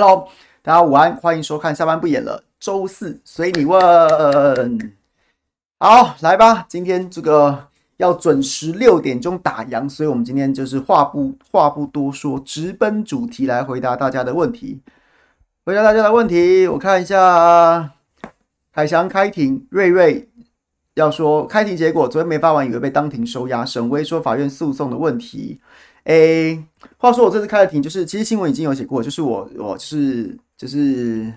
Hello，大家午安，欢迎收看下班不演了，周四随你问。好，来吧，今天这个要准时六点钟打烊，所以我们今天就是话不话不多说，直奔主题来回答大家的问题。回答大家的问题，我看一下，凯翔开庭，瑞瑞要说开庭结果，昨天没发完，以为被当庭收押。沈威说法院诉讼的问题。诶，话说我这次开的庭，就是其实新闻已经有写过，就是我我是就是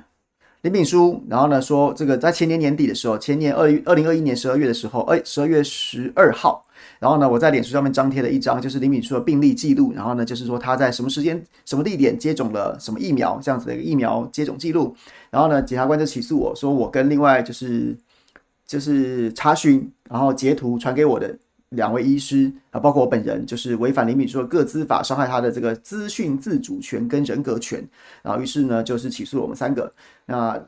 林炳书，然后呢说这个在前年年底的时候，前年二二零二一年十二月的时候，诶，十二月十二号，然后呢我在脸书上面张贴了一张就是林敏书的病历记录，然后呢就是说他在什么时间、什么地点接种了什么疫苗这样子的一个疫苗接种记录，然后呢检察官就起诉我说我跟另外就是就是查询，然后截图传给我的。两位医师啊，包括我本人，就是违反林秉枢的个资法，伤害他的这个资讯自主权跟人格权，然后于是呢，就是起诉了我们三个。那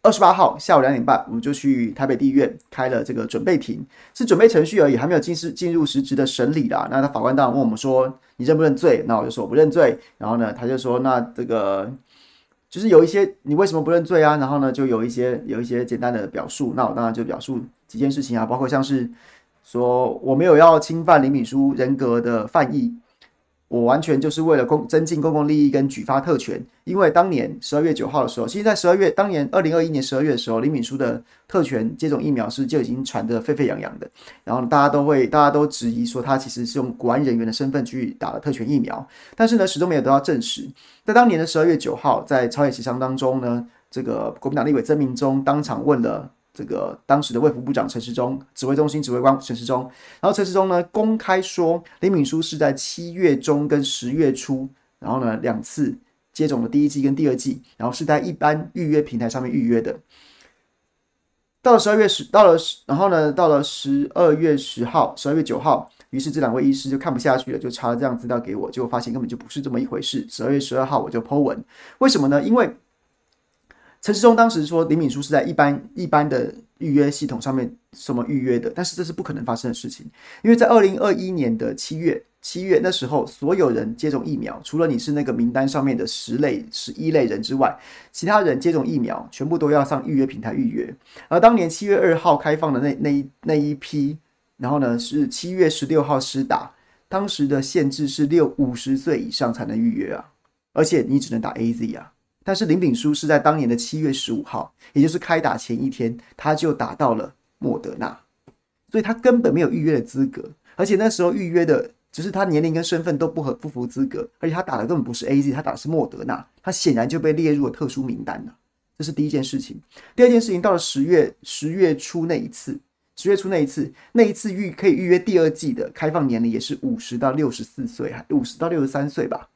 二十八号下午两点半，我们就去台北地院开了这个准备庭，是准备程序而已，还没有进是进入实质的审理啦。那他法官当然问我们说，你认不认罪？那我就说我不认罪。然后呢，他就说，那这个就是有一些你为什么不认罪啊？然后呢，就有一些有一些简单的表述。那我当然就表述几件事情啊，包括像是。说我没有要侵犯林敏书人格的犯意，我完全就是为了公增进公共利益跟举发特权。因为当年十二月九号的时候，其实在十二月当年二零二一年十二月的时候，林敏书的特权接种疫苗是就已经传得沸沸扬扬的。然后大家都会大家都质疑说他其实是用国安人员的身份去打了特权疫苗，但是呢始终没有得到证实。在当年的十二月九号，在朝野协商当中呢，这个国民党立委曾铭宗当场问了。这个当时的卫福部长陈时中，指挥中心指挥官陈时中，然后陈时中呢公开说，林敏书是在七月中跟十月初，然后呢两次接种了第一剂跟第二剂，然后是在一般预约平台上面预约的。到了十二月十，到了十，然后呢到了十二月十号、十二月九号，于是这两位医师就看不下去了，就查了这样资料给我，结果发现根本就不是这么一回事。十二月十二号我就 po 文，为什么呢？因为陈世忠当时说林敏书是在一般一般的预约系统上面什么预约的，但是这是不可能发生的事情，因为在二零二一年的七月七月那时候，所有人接种疫苗，除了你是那个名单上面的十类十一类人之外，其他人接种疫苗全部都要上预约平台预约。而当年七月二号开放的那那一那一批，然后呢是七月十六号施打，当时的限制是六五十岁以上才能预约啊，而且你只能打 AZ 啊。但是林炳书是在当年的七月十五号，也就是开打前一天，他就打到了莫德纳，所以他根本没有预约的资格，而且那时候预约的只是他年龄跟身份都不合不符资格，而且他打的根本不是 AZ，他打的是莫德纳，他显然就被列入了特殊名单了。这是第一件事情。第二件事情，到了十月十月初那一次，十月初那一次，那一次预可以预约第二季的开放年龄也是五十到六十四岁，还五十到六十三岁吧。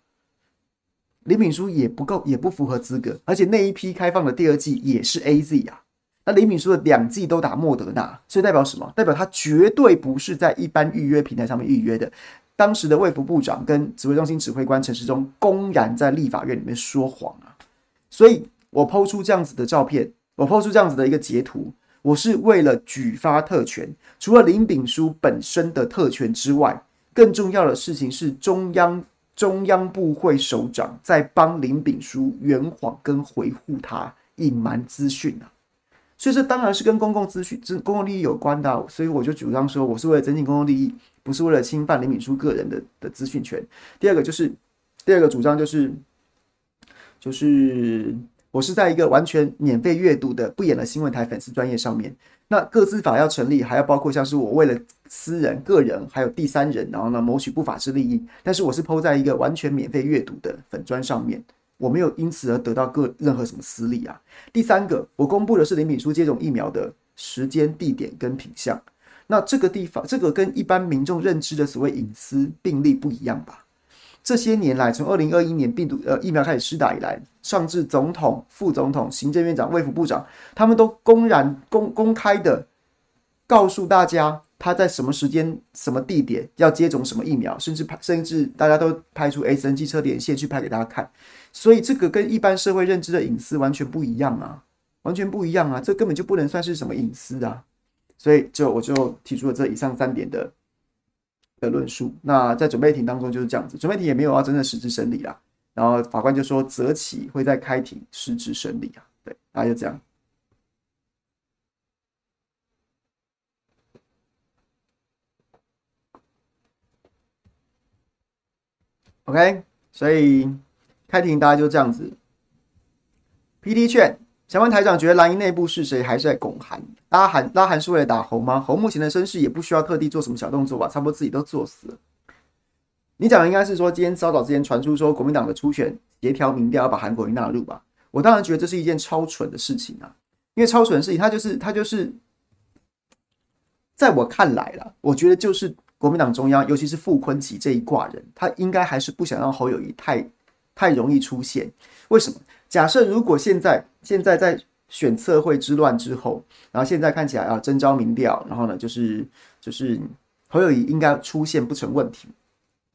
林秉书也不够，也不符合资格，而且那一批开放的第二剂也是 AZ 啊。那林秉书的两剂都打莫德纳，所以代表什么？代表他绝对不是在一般预约平台上面预约的。当时的卫福部长跟指挥中心指挥官陈时中公然在立法院里面说谎啊！所以我抛出这样子的照片，我抛出这样子的一个截图，我是为了举发特权。除了林秉书本身的特权之外，更重要的事情是中央。中央部会首长在帮林炳书圆谎跟回护他隐瞒资讯啊，所以这当然是跟公共资讯、公共利益有关的。所以我就主张说，我是为了增进公共利益，不是为了侵犯林炳书个人的的资讯权。第二个就是，第二个主张就是，就是。我是在一个完全免费阅读的不演的新闻台粉丝专业上面，那个资法要成立，还要包括像是我为了私人、个人还有第三人，然后呢谋取不法之利益。但是我是抛在一个完全免费阅读的粉砖上面，我没有因此而得到个任何什么私利啊。第三个，我公布的是林敏书接种疫苗的时间、地点跟品项，那这个地方，这个跟一般民众认知的所谓隐私病例不一样吧？这些年来，从二零二一年病毒呃疫苗开始施打以来，上至总统、副总统、行政院长、卫福部长，他们都公然公公开的告诉大家，他在什么时间、什么地点要接种什么疫苗，甚至拍，甚至大家都拍出 S N G 车连线去拍给大家看。所以这个跟一般社会认知的隐私完全不一样啊，完全不一样啊，这根本就不能算是什么隐私啊。所以就我就提出了这以上三点的。的论述，那在准备庭当中就是这样子，准备庭也没有要真正实质审理啦，然后法官就说择期会在开庭实质审理啊，对，大家就这样。OK，所以开庭大家就这样子。PT 券，想问台长，觉得蓝营内部是谁还是在拱韩？拉韩拉韩是为了打侯吗？侯目前的身世也不需要特地做什么小动作吧，差不多自己都做死了。你讲的应该是说，今天稍早之前传出说国民党的初选协调民调要把韩国瑜纳入吧？我当然觉得这是一件超蠢的事情啊，因为超蠢的事情，他就是他就是，在我看来啦，我觉得就是。国民党中央，尤其是傅崐萁这一挂人，他应该还是不想让侯友谊太太容易出现。为什么？假设如果现在现在在选测绘之乱之后，然后现在看起来啊，征召民调，然后呢，就是就是侯友宜应该出现不成问题，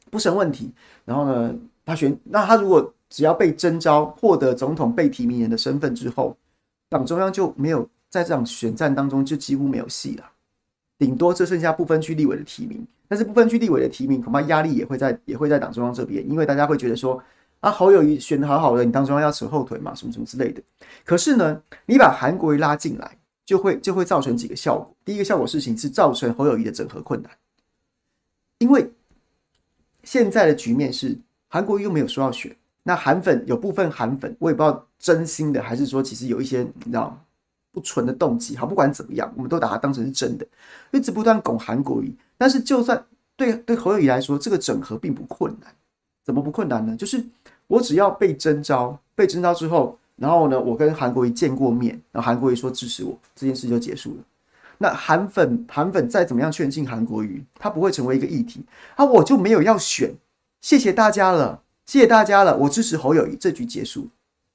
不成问题。然后呢，他选那他如果只要被征召获得总统被提名人的身份之后，党中央就没有在这场选战当中就几乎没有戏了。顶多就剩下不分区立委的提名，但是不分区立委的提名恐怕压力也会在也会在党中央这边，因为大家会觉得说啊，侯友宜选的好好的，你当中要扯后腿嘛，什么什么之类的。可是呢，你把韩国瑜拉进来，就会就会造成几个效果。第一个效果事情是造成侯友宜的整合困难，因为现在的局面是韩国瑜又没有说要选，那韩粉有部分韩粉，我也不知道真心的还是说其实有一些你知道。不纯的动机，好，不管怎么样，我们都把它当成是真的，一直不断拱韩国瑜。但是，就算对对侯友宜来说，这个整合并不困难。怎么不困难呢？就是我只要被征召，被征召之后，然后呢，我跟韩国瑜见过面，然后韩国瑜说支持我，这件事就结束了。那韩粉韩粉再怎么样劝进韩国瑜，他不会成为一个议题。啊，我就没有要选，谢谢大家了，谢谢大家了，我支持侯友宜，这局结束，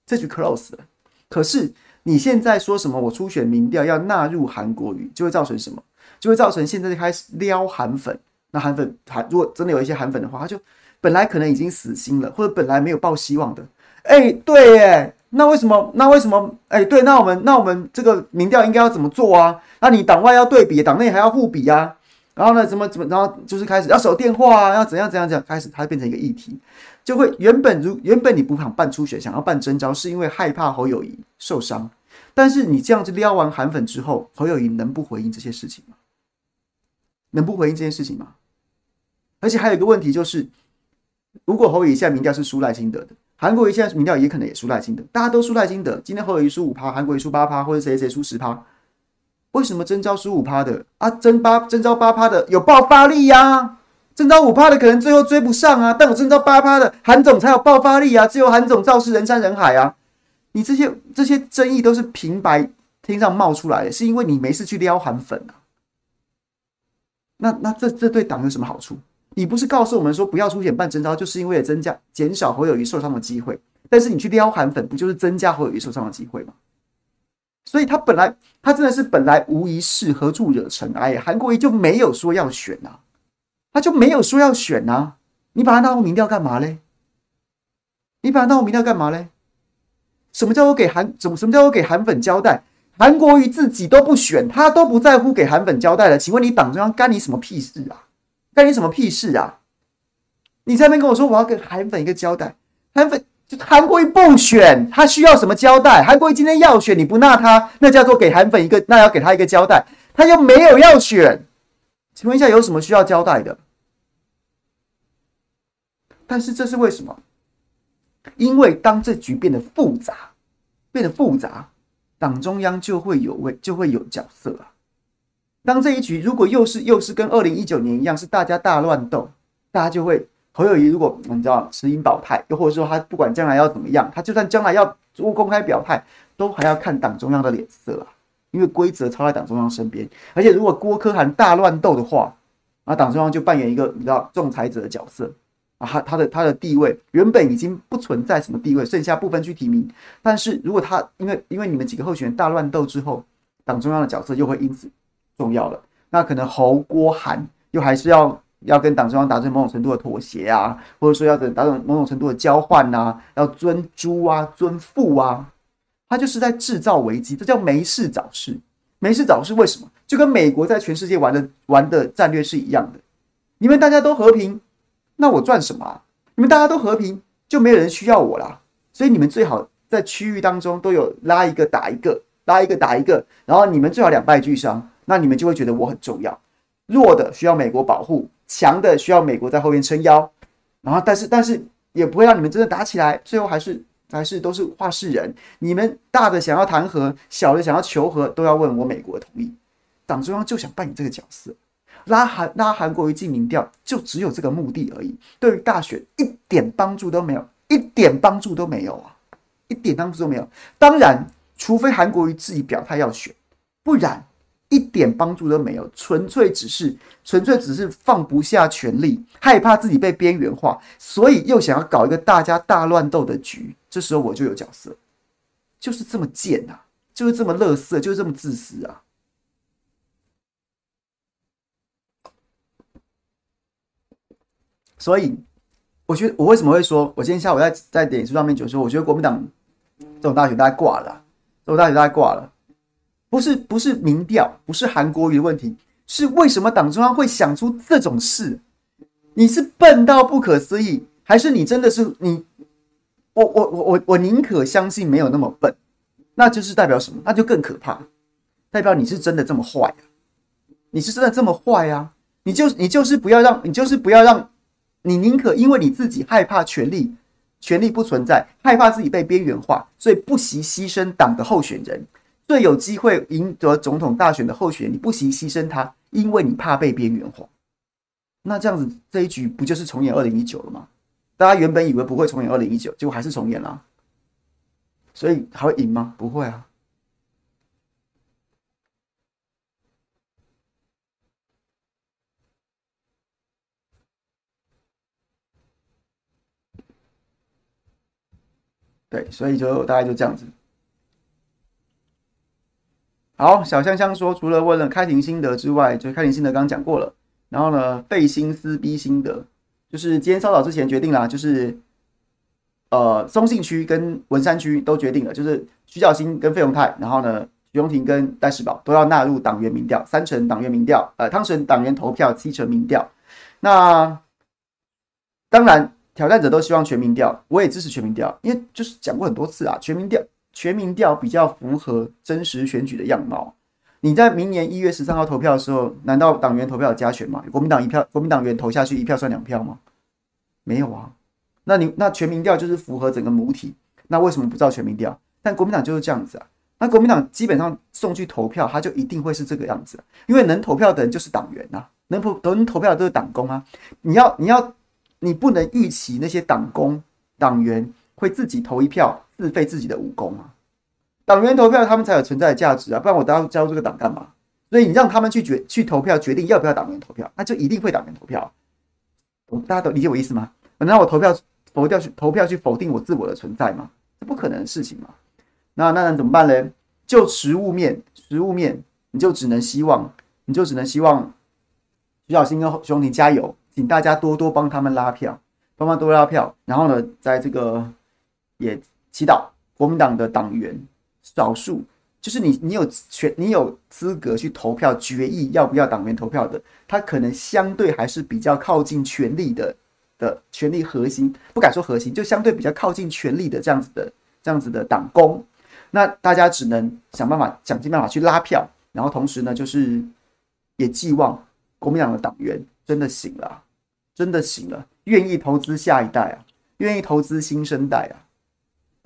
这局 close 了。可是。你现在说什么？我初选民调要纳入韩国瑜，就会造成什么？就会造成现在就开始撩韩粉。那韩粉韩如果真的有一些韩粉的话，他就本来可能已经死心了，或者本来没有抱希望的。哎、对耶，那为什么？那为什么？哎、对，那我们那我们这个民调应该要怎么做啊？那你党外要对比，党内还要互比啊？然后呢，怎么怎么？然后就是开始要守电话啊，要怎样怎样怎样？开始它变成一个议题，就会原本如原本你不想办初选，想要办征召，是因为害怕侯友谊受伤。但是你这样子撩完韩粉之后，侯友谊能不回应这些事情吗？能不回应这件事情吗？而且还有一个问题就是，如果侯友宜现在民调是输赖清德的，韩国瑜现在民调也可能也输赖清德，大家都输赖清德。今天侯友宜输五趴，韩国瑜输八趴，或者谁谁输十趴，为什么征召输五趴的啊？征八征召八趴的有爆发力呀、啊？征召五趴的可能最后追不上啊，但我征召八趴的韩总才有爆发力啊！只有韩总造势人山人海啊！你这些这些争议都是平白天上冒出来的，是因为你没事去撩韩粉啊？那那这这对党有什么好处？你不是告诉我们说不要出选办征召，就是因为增加减少侯友宜受伤的机会？但是你去撩韩粉，不就是增加侯友宜受伤的机会吗？所以他本来他真的是本来无一事，何处惹尘埃？韩国瑜就没有说要选啊，他就没有说要选啊，你把他纳入民调干嘛嘞？你把他纳入民调干嘛嘞？什么叫做给韩？什么什么叫做给韩粉交代？韩国瑜自己都不选，他都不在乎给韩粉交代了。请问你党中央干你什么屁事啊？干你什么屁事啊？你在那边跟我说我要给韩粉一个交代，韩粉就韩国瑜不选，他需要什么交代？韩国瑜今天要选，你不纳他，那叫做给韩粉一个，那要给他一个交代。他又没有要选，请问一下有什么需要交代的？但是这是为什么？因为当这局变得复杂，变得复杂，党中央就会有位，就会有角色啊。当这一局如果又是又是跟二零一九年一样，是大家大乱斗，大家就会侯友谊如果你知道持盈保泰，又或者说他不管将来要怎么样，他就算将来要公开表态，都还要看党中央的脸色啊。因为规则操在党中央身边，而且如果郭柯涵大乱斗的话，那党中央就扮演一个你知道仲裁者的角色。啊，他他的他的地位原本已经不存在什么地位，剩下部分去提名。但是如果他因为因为你们几个候选人大乱斗之后，党中央的角色又会因此重要了。那可能侯郭韩又还是要要跟党中央达成某种程度的妥协啊，或者说要等达成某种程度的交换啊，要尊朱啊尊傅啊，他就是在制造危机，这叫没事找事。没事找事为什么？就跟美国在全世界玩的玩的战略是一样的，你们大家都和平。那我赚什么？你们大家都和平，就没有人需要我啦。所以你们最好在区域当中都有拉一个打一个，拉一个打一个，然后你们最好两败俱伤，那你们就会觉得我很重要。弱的需要美国保护，强的需要美国在后面撑腰，然后但是但是也不会让你们真的打起来，最后还是还是都是话事人。你们大的想要谈和，小的想要求和，都要问我美国的同意。党中央就想扮演这个角色。拉韩拉韩国瑜进民调，就只有这个目的而已。对于大选一点帮助都没有，一点帮助都没有啊，一点帮助都没有。当然，除非韩国瑜自己表态要选，不然一点帮助都没有。纯粹只是纯粹只是放不下权力，害怕自己被边缘化，所以又想要搞一个大家大乱斗的局。这时候我就有角色，就是这么贱啊，就是这么乐色，就是这么自私啊。所以，我觉得我为什么会说，我今天下午在在点数上面就说，我觉得国民党这种大选大概挂了，这种大选大概挂了，不是不是民调，不是韩国瑜的问题，是为什么党中央会想出这种事？你是笨到不可思议，还是你真的是你？我我我我我宁可相信没有那么笨，那就是代表什么？那就更可怕，代表你是真的这么坏啊！你是真的这么坏啊！你就你就是不要让你就是不要让。你宁可因为你自己害怕权力，权力不存在，害怕自己被边缘化，所以不惜牺牲党的候选人，最有机会赢得总统大选的候选人，你不惜牺牲他，因为你怕被边缘化。那这样子这一局不就是重演二零一九了吗？大家原本以为不会重演二零一九，结果还是重演了，所以还会赢吗？不会啊。对，所以就大概就这样子。好，小香香说，除了问了开庭心得之外，就开庭心得刚刚讲过了。然后呢，费心思逼心得，就是今天稍早之前决定啦，就是呃，松信区跟文山区都决定了，就是徐巧芯跟费永泰，然后呢，徐荣庭跟戴世宝都要纳入党员民调，三成党员民调，呃，汤臣党员投票，七成民调。那当然。挑战者都希望全民调，我也支持全民调，因为就是讲过很多次啊，全民调全民调比较符合真实选举的样貌。你在明年一月十三号投票的时候，难道党员投票有加权吗？国民党一票，国民党员投下去一票算两票吗？没有啊。那你那全民调就是符合整个母体，那为什么不照全民调？但国民党就是这样子啊。那国民党基本上送去投票，他就一定会是这个样子，因为能投票的人就是党员呐，能投能投票的都是党工啊。你要你要。你不能预期那些党工、党员会自己投一票，自废自己的武功啊！党员投票，他们才有存在的价值啊！不然我都要加入这个党干嘛？所以你让他们去决去投票，决定要不要党员投票，那就一定会党员投票。大家都理解我意思吗？难道我投票否掉去投票去否定我自我的存在吗？这不可能的事情嘛！那那能怎么办呢？就实物面，实物面，你就只能希望，你就只能希望徐小新跟徐荣庭加油。请大家多多帮他们拉票，帮忙多拉票。然后呢，在这个也祈祷国民党的党员少数，就是你，你有权，你有资格去投票决议要不要党员投票的，他可能相对还是比较靠近权力的的权力核心，不敢说核心，就相对比较靠近权力的这样子的这样子的党工。那大家只能想办法，想尽办法去拉票，然后同时呢，就是也寄望国民党的党员真的醒了。真的醒了，愿意投资下一代啊，愿意投资新生代啊！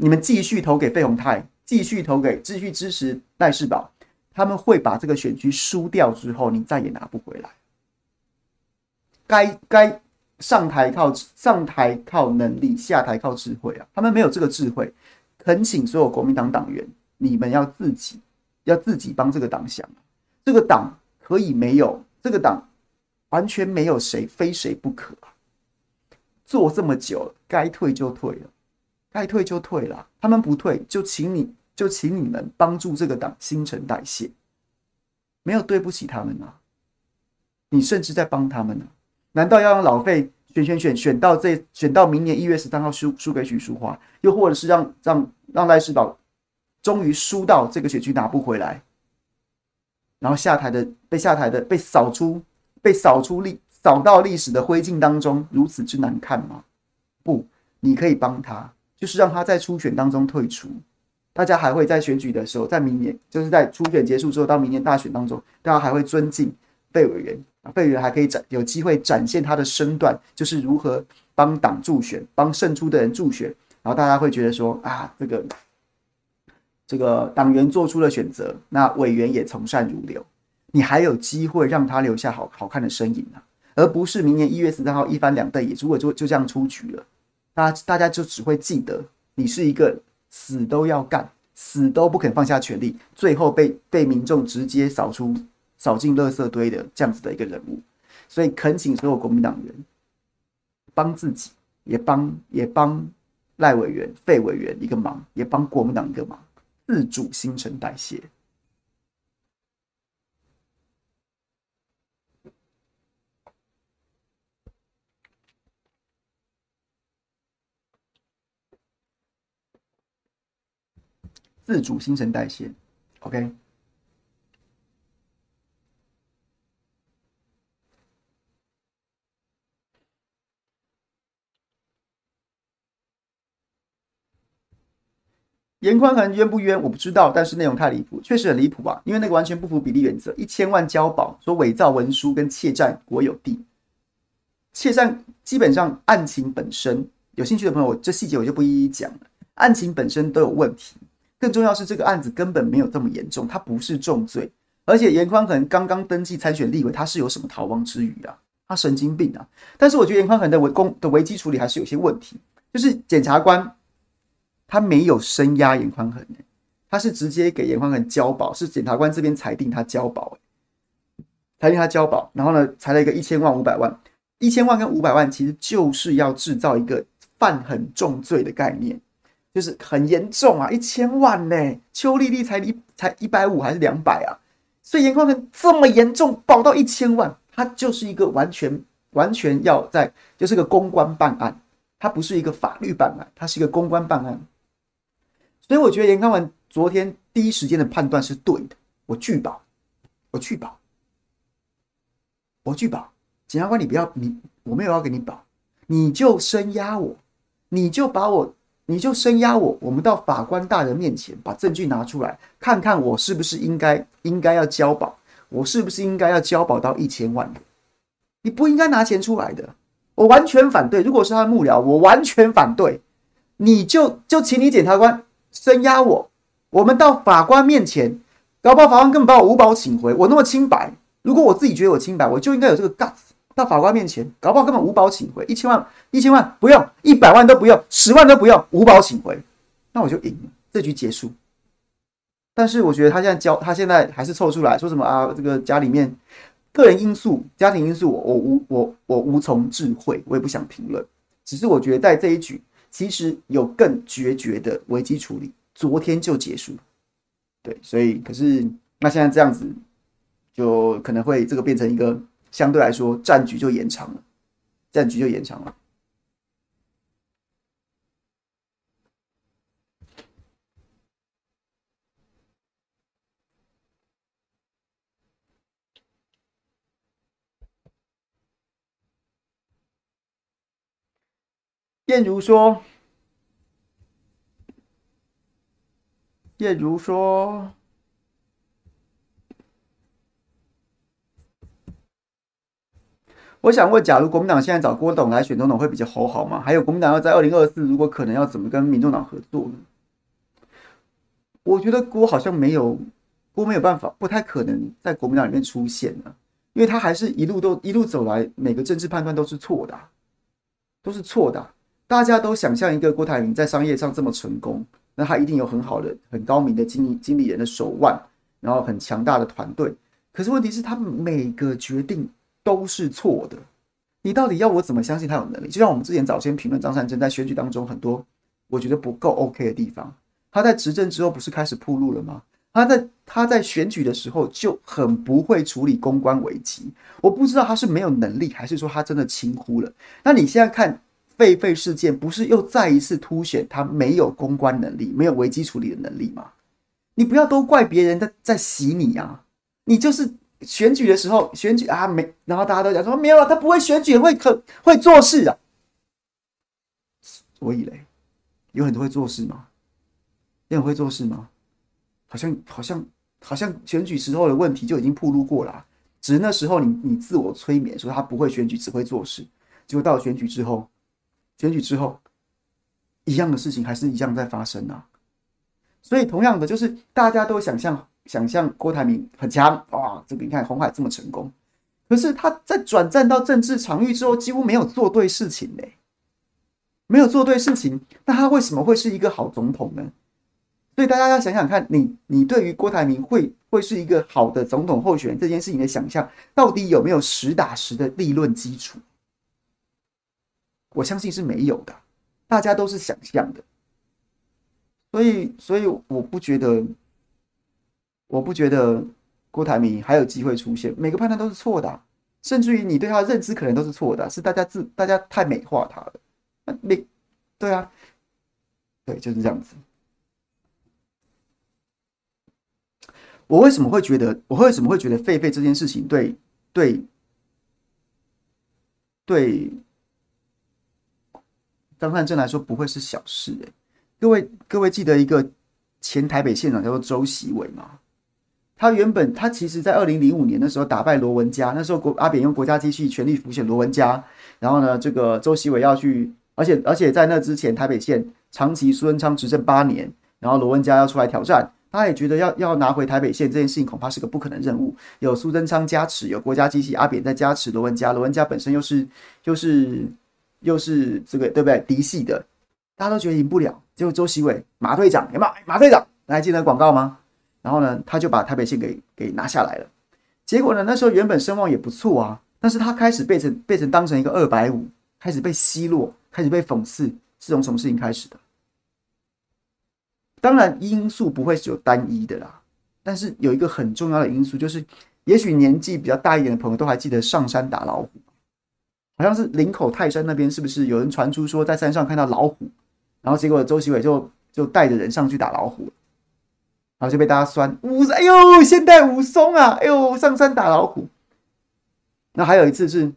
你们继续投给费鸿泰，继续投给，继续支持戴士葆，他们会把这个选区输掉之后，你再也拿不回来。该该上台靠上台靠能力，下台靠智慧啊！他们没有这个智慧，恳请所有国民党党员，你们要自己要自己帮这个党想，这个党可以没有这个党。完全没有谁非谁不可！做这么久了，该退就退了，该退就退了。他们不退，就请你就请你们帮助这个党新陈代谢，没有对不起他们啊！你甚至在帮他们呢、难道要让老费选选选选到这选到明年一月十三号输输给许淑华，又或者是让让让赖世宝终于输到这个选区拿不回来，然后下台的被下台的被扫出？被扫出历扫到历史的灰烬当中，如此之难看吗？不，你可以帮他，就是让他在初选当中退出。大家还会在选举的时候，在明年，就是在初选结束之后，到明年大选当中，大家还会尊敬费委员。啊，费委员还可以展有机会展现他的身段，就是如何帮党助选，帮胜出的人助选，然后大家会觉得说啊，这个这个党员做出了选择，那委员也从善如流，你还有机会让他留下好好看的身影啊，而不是明年一月十三号一翻两瞪眼，如果就就这样出局了，大家大家就只会记得你是一个。死都要干，死都不肯放下权力，最后被被民众直接扫出、扫进垃圾堆的这样子的一个人物，所以恳请所有国民党员帮自己，也帮也帮赖委员、费委员一个忙，也帮国民党一个忙，自主新陈代谢。自主新陈代谢，OK。颜宽恒冤不冤？我不知道，但是内容太离谱，确实很离谱吧！因为那个完全不符比例原则，一千万交保，说伪造文书跟窃占国有地，窃占基本上案情本身，有兴趣的朋友，这细节我就不一一讲了，案情本身都有问题。更重要是，这个案子根本没有这么严重，他不是重罪，而且严宽恒刚刚登记参选立委，他是有什么逃亡之余啊？他神经病啊！但是我觉得严宽恒的危公的危机处理还是有些问题，就是检察官他没有声押严宽恒，他是直接给严宽恒交保，是检察官这边裁定他交保，裁定他交保，然后呢，裁了一个一千万五百万，一千万跟五百万其实就是要制造一个犯很重罪的概念。就是很严重啊，一千万呢，邱丽丽才一才一百五还是两百啊？所以严宽恒这么严重，保到一千万，他就是一个完全完全要在，就是个公关办案，他不是一个法律办案，他是一个公关办案。所以我觉得严宽恒昨天第一时间的判断是对的，我拒保，我拒保，我拒保，检察官你不要你，我没有要给你保，你就声押我，你就把我。你就声押我，我们到法官大人面前把证据拿出来，看看我是不是应该应该要交保，我是不是应该要交保到一千万？你不应该拿钱出来的，我完全反对。如果是他的幕僚，我完全反对。你就就请你检察官声押我，我们到法官面前，搞不好法官根本把我无保请回，我那么清白。如果我自己觉得我清白，我就应该有这个 guts。到法官面前，搞不好根本无保请回，一千万，一千万不用，一百万都不用，十万都不用，无保请回，那我就赢了，这局结束。但是我觉得他现在交，他现在还是凑出来说什么啊？这个家里面个人因素、家庭因素我，我无我我无从置喙，我也不想评论。只是我觉得在这一局，其实有更决绝的危机处理，昨天就结束。对，所以可是那现在这样子，就可能会这个变成一个。相对来说，战局就延长了，战局就延长了。燕如说：“燕如说。”我想问，假如国民党现在找郭董来选总统，会比较好好吗？还有，国民党要在二零二四，如果可能，要怎么跟民众党合作呢？我觉得郭好像没有，郭没有办法，不太可能在国民党里面出现了，因为他还是一路都一路走来，每个政治判断都是错的，都是错的。大家都想象一个郭台铭在商业上这么成功，那他一定有很好的、很高明的经理经理人的手腕，然后很强大的团队。可是问题是，他每个决定。都是错的，你到底要我怎么相信他有能力？就像我们之前早先评论张善政在选举当中很多我觉得不够 OK 的地方，他在执政之后不是开始铺路了吗？他在他在选举的时候就很不会处理公关危机，我不知道他是没有能力，还是说他真的轻忽了？那你现在看狒狒事件，不是又再一次凸显他没有公关能力，没有危机处理的能力吗？你不要都怪别人在在洗你啊，你就是。选举的时候，选举啊没，然后大家都讲说没有了，他不会选举，会可会做事啊。所以嘞，有很多会做事吗？有很会做事吗？好像好像好像选举时候的问题就已经暴露过了，只是那时候你你自我催眠说他不会选举，只会做事，结果到了选举之后，选举之后，一样的事情还是一样在发生啊。所以同样的，就是大家都想象想象郭台铭很强哇，这个你看红海这么成功，可是他在转战到政治场域之后，几乎没有做对事情嘞，没有做对事情，那他为什么会是一个好总统呢？所以大家要想想看，你你对于郭台铭会会是一个好的总统候选人这件事情的想象，到底有没有实打实的理论基础？我相信是没有的，大家都是想象的。所以，所以我不觉得，我不觉得郭台铭还有机会出现。每个判断都是错的，甚至于你对他的认知可能都是错的，是大家自大家太美化他了。那你对啊，对，就是这样子。我为什么会觉得？我为什么会觉得狒狒这件事情对对对张善政来说不会是小事？欸？各位各位记得一个前台北县长叫做周锡玮吗？他原本他其实在二零零五年的时候打败罗文嘉，那时候国阿扁用国家机器全力辅选罗文嘉，然后呢，这个周锡伟要去，而且而且在那之前台北县长期苏贞昌执政八年，然后罗文嘉要出来挑战。他也觉得要要拿回台北县这件事情恐怕是个不可能任务。有苏贞昌加持，有国家机器阿扁在加持罗文嘉，罗文嘉本身又是又是又是这个对不对？嫡系的，大家都觉得赢不了。结果周锡伟马队长有没有？马队长，你还记得广告吗？然后呢，他就把台北县给给拿下来了。结果呢，那时候原本声望也不错啊，但是他开始被成被成当成一个二百五，开始被奚落，开始被讽刺，是从什么事情开始的？当然，因素不会是有单一的啦，但是有一个很重要的因素，就是也许年纪比较大一点的朋友都还记得上山打老虎，好像是林口泰山那边，是不是有人传出说在山上看到老虎，然后结果周其伟就就带着人上去打老虎，然后就被大家酸武，哎呦，现代武松啊，哎呦，上山打老虎。那还有一次是，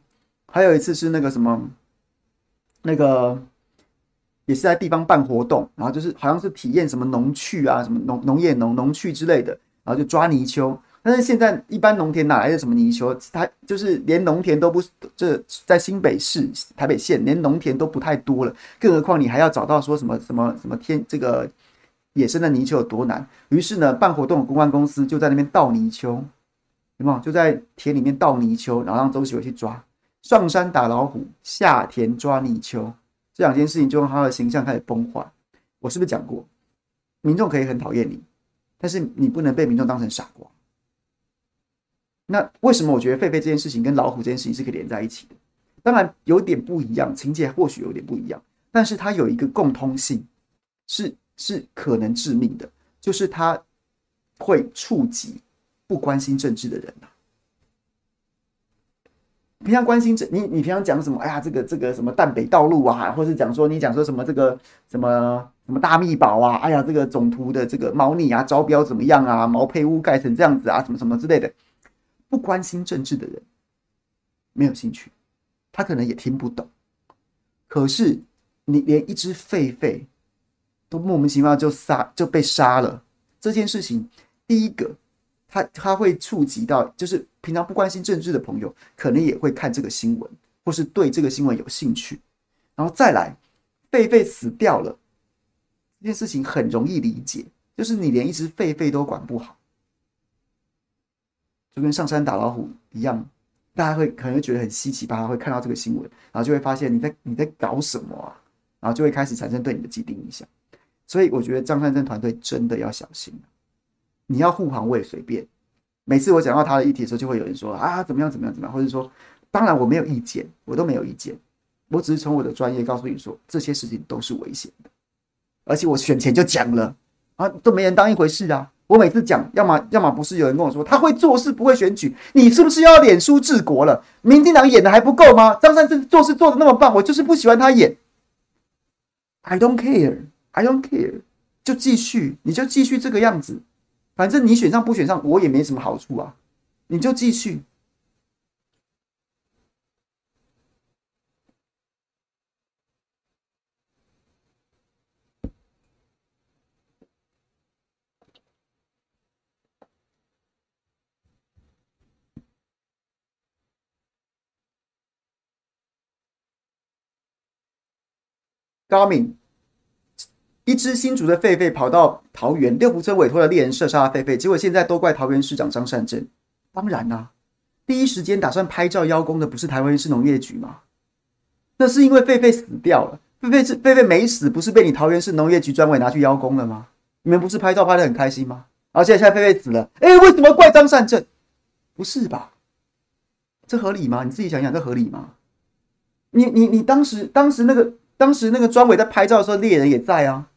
还有一次是那个什么，那个。也是在地方办活动，然后就是好像是体验什么农趣啊，什么农农业农农趣之类的，然后就抓泥鳅。但是现在一般农田哪来的什么泥鳅？它就是连农田都不，这在新北市台北县连农田都不太多了，更何况你还要找到说什么什么什么天这个野生的泥鳅有多难？于是呢，办活动的公关公司就在那边倒泥鳅，有没有？就在田里面倒泥鳅，然后让周锡玮去抓，上山打老虎，下田抓泥鳅。这两件事情就让他的形象开始崩坏。我是不是讲过，民众可以很讨厌你，但是你不能被民众当成傻瓜。那为什么我觉得狒狒这件事情跟老虎这件事情是可以连在一起的？当然有点不一样，情节或许有点不一样，但是它有一个共通性，是是可能致命的，就是它会触及不关心政治的人呐。平常关心这你，你平常讲什么？哎呀，这个这个什么淡北道路啊，或是讲说你讲说什么这个什么什么大秘宝啊？哎呀，这个总图的这个猫腻啊，招标怎么样啊？毛坯屋盖成这样子啊，什么什么之类的，不关心政治的人没有兴趣，他可能也听不懂。可是你连一只狒狒都莫名其妙就杀就被杀了，这件事情，第一个。他他会触及到，就是平常不关心政治的朋友，可能也会看这个新闻，或是对这个新闻有兴趣。然后再来，狒狒死掉了，这件事情很容易理解，就是你连一只狒狒都管不好，就跟上山打老虎一样，大家会可能会觉得很稀奇，吧会看到这个新闻，然后就会发现你在你在搞什么啊，然后就会开始产生对你的既定印象。所以我觉得张善政团队真的要小心。你要护航我也随便。每次我讲到他的议题的时候，就会有人说啊，怎么样怎么样怎么样，或者说，当然我没有意见，我都没有意见，我只是从我的专业告诉你说，这些事情都是危险的，而且我选前就讲了啊，都没人当一回事啊。我每次讲，要么要么不是有人跟我说他会做事不会选举，你是不是要脸书治国了？民进党演的还不够吗？张善政做事做的那么棒，我就是不喜欢他演。I don't care, I don't care，就继续，你就继续这个样子，反正你选上不选上，我也没什么好处啊，你就继续。高敏一只新竹的狒狒跑到桃园，六福村委托的猎人射杀狒狒，结果现在都怪桃园市长张善政。当然啦、第一时间打算拍照邀功的不是台湾市农业局吗？那是因为狒狒死掉了，狒狒是狒狒没死，不是被你桃园市农业局专委拿去邀功了吗？你们不是拍照拍得很开心吗？而且现在狒狒死了，哎、欸，为什么怪张善政？不是吧？这合理吗？你自己想想，这合理吗？你你你当时当时那个当时那个专委在拍照的时候，猎人也在啊。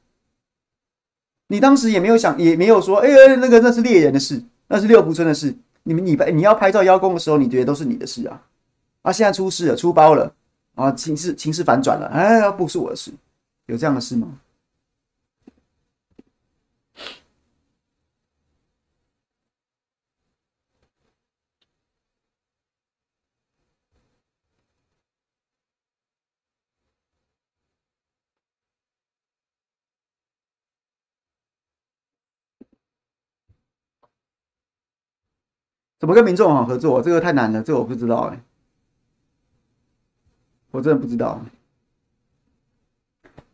你当时也没有想，也没有说，哎、欸，那个那是猎人的事，那是六福村的事。你们你拍你要拍照邀功的时候，你觉得都是你的事啊？啊，现在出事了，出包了啊，情势情势反转了，哎，不是我的事，有这样的事吗？怎么跟民众好合作？这个太难了，这个我不知道哎，我真的不知道。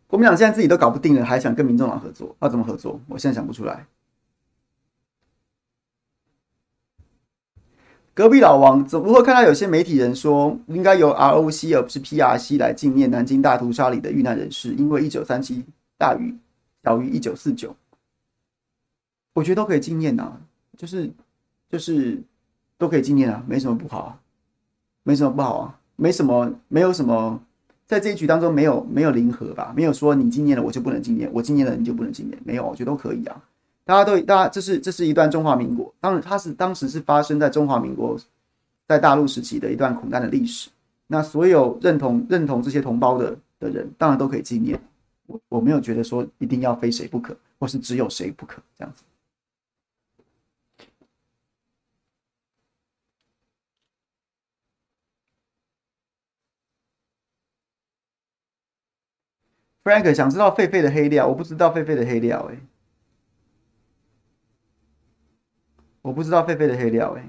国民党现在自己都搞不定了，还想跟民众党合作？要怎么合作？我现在想不出来。隔壁老王怎么会看到有些媒体人说，应该由 ROC 而不是 PRC 来纪念南京大屠杀里的遇难人士，因为一九三七大于小于一九四九。我觉得都可以纪念呐，就是就是。都可以纪念啊，没什么不好啊，没什么不好啊，没什么，没有什么，在这一局当中没有没有零和吧，没有说你纪念了我就不能纪念，我纪念了你就不能纪念，没有，我觉得都可以啊。大家都，大家这是这是一段中华民国，当然它是当时是发生在中华民国在大陆时期的一段苦难的历史。那所有认同认同这些同胞的的人，当然都可以纪念。我我没有觉得说一定要非谁不可，或是只有谁不可这样子。Frank 想知道狒狒的黑料，我不知道狒狒的黑料哎、我不知道狒狒的黑料哎、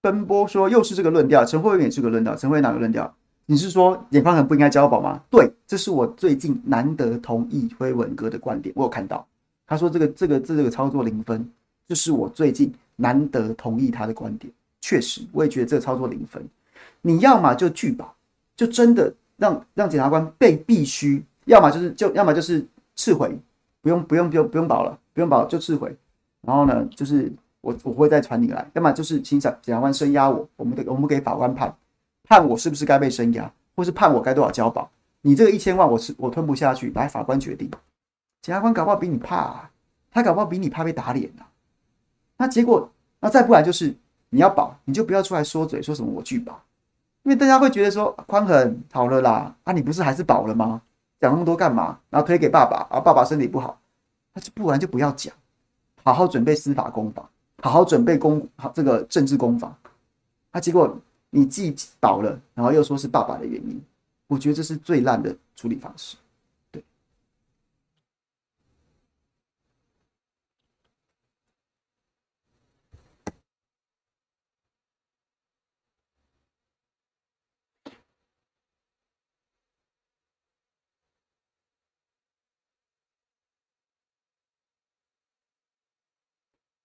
奔波说又是这个论调，陈慧文也是个论调，陈慧哪个论调？你是说眼方很不应该交保吗？对，这是我最近难得同意辉文哥的观点，我有看到，他说这个这个这个操作零分，这是我最近难得同意他的观点，确实我也觉得这个操作零分，你要么就拒保，就真的。让让检察官被必须，要么就是就要么就是撤回，不用不用不用不用保了，不用保就撤回。然后呢，就是我我会再传你来，要么就是请检检察官声押我，我们的我们给法官判判我是不是该被声押，或是判我该多少交保。你这个一千万我是我吞不下去，来法官决定。检察官搞不好比你怕啊，他搞不好比你怕被打脸啊。那结果那再不然就是你要保，你就不要出来说嘴说什么我拒保。因为大家会觉得说宽很好了啦，啊，你不是还是保了吗？讲那么多干嘛？然后推给爸爸，啊，爸爸身体不好，他就不然就不要讲，好好准备司法攻防，好好准备攻好这个政治攻防。啊，结果你既保了，然后又说是爸爸的原因，我觉得这是最烂的处理方式。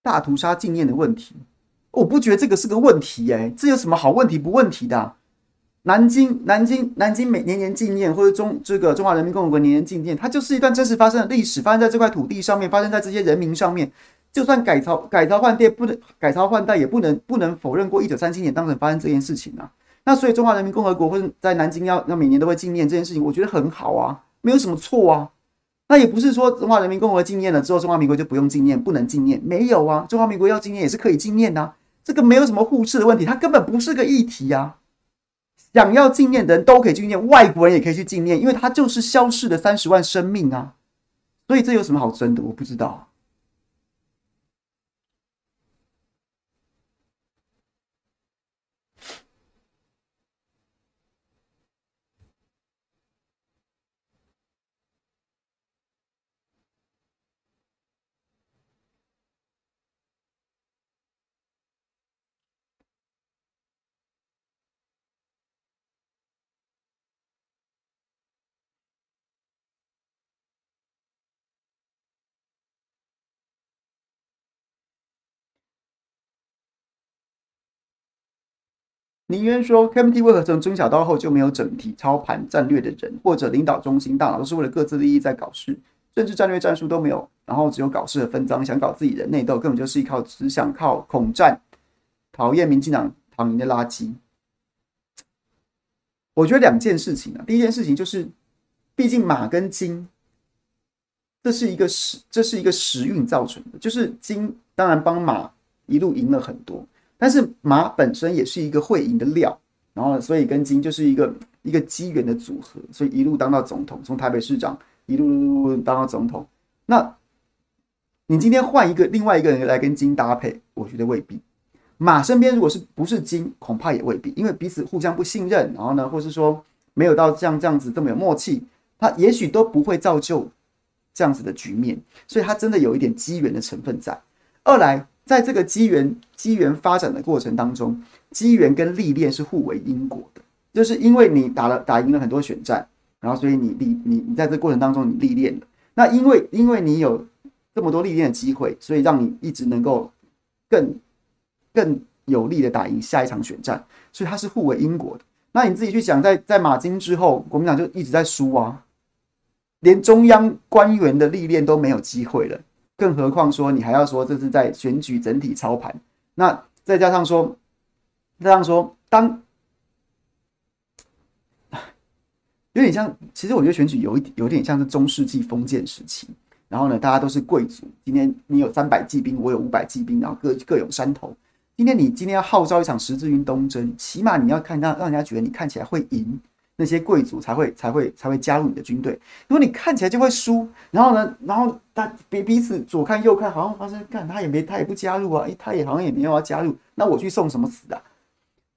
大屠杀纪念的问题，我不觉得这个是个问题哎、这有什么好问题不问题的、南京，南京，南京每年年纪念或者中这个中华人民共和国年年纪念，它就是一段真实发生的历史，发生在这块土地上面，发生在这些人民上面。就算改朝改朝换代，不能改朝换代，也不能不能否认过一九三七年当时发生这件事情啊。那所以中华人民共和国或者在南京要要每年都会纪念这件事情，我觉得很好啊，没有什么错啊。那也不是说中华人民共和国禁念了之后，中华民国就不用禁念，不能禁念。没有啊，中华民国要禁念也是可以禁念的，这个没有什么互斥的问题，它根本不是个议题啊。想要纪念的人都可以纪念，外国人也可以去纪念，因为它就是消逝的三十万生命啊。所以这有什么好争的？我不知道。宁愿说 KMT 为何从中小到后就没有整体操盘战略的人，或者领导中心大脑都是为了各自利益在搞事，甚至战略战术都没有，然后只有搞事的分赃，想搞自己人内斗，根本就是依靠只想靠恐战，讨厌民进党躺赢的垃圾。我觉得两件事情啊，第一件事情就是，毕竟马跟金，这是一个时，这是一个时运造成的，就是金当然帮马一路赢了很多，但是马本身也是一个会赢的料，然后所以跟金就是一个一个机缘的组合，所以一路当到总统，从台北市长一路当到总统。那你今天换一个另外一个人来跟金搭配，我觉得未必。马身边如果是不是金，恐怕也未必，因为彼此互相不信任，然后呢，或是说没有到像这样子这么有默契，他也许都不会造就这样子的局面，所以他真的有一点机缘的成分在。二来，在这个机缘机缘发展的过程当中，机缘跟历练是互为因果的，就是因为你打了打赢了很多选战，然后所以你历你你在这过程当中你历练了，那因为因为你有这么多历练的机会，所以让你一直能够更。更有力的打赢下一场选战，所以它是互为因果的。那你自己去想，在在马金之后，国民党就一直在输啊，连中央官员的历练都没有机会了，更何况说你还要说这是在选举整体操盘，那再加上说，再加上说，当有点像，其实我觉得选举有一有点像是中世纪封建时期，然后呢，大家都是贵族，今天你有三百骑兵，我有五百骑兵，然后各各有山头。今天你今天要号召一场十字军东征，起码你要看让让人家觉得你看起来会赢，那些贵族才会才会才会加入你的军队。如果你看起来就会输，然后呢，然后他彼彼此左看右看，好像发生看他也没他也不加入啊，诶，他也好像也没有要加入，那我去送什么死啊？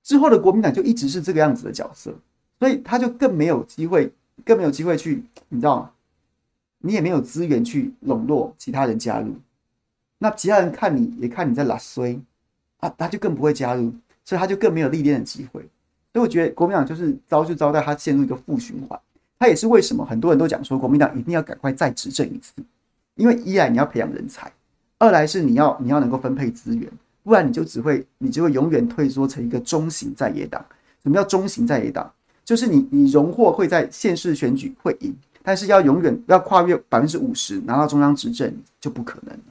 之后的国民党就一直是这个样子的角色，所以他就更没有机会，更没有机会去，你知道吗？你也没有资源去笼络其他人加入，那其他人看你也看你在拉衰。啊他就更不会加入，所以他就更没有历练的机会。所以我觉得国民党就是招就招待他陷入一个负循环。他也是为什么很多人都讲说国民党一定要赶快再执政一次，因为一来你要培养人才，二来是你要你要能够分配资源，不然你就只会你就会永远退缩成一个中型在野党。什么叫中型在野党？就是你你荣获会在县市选举会赢，但是要永远要跨越百分之五十拿到中央执政就不可能了，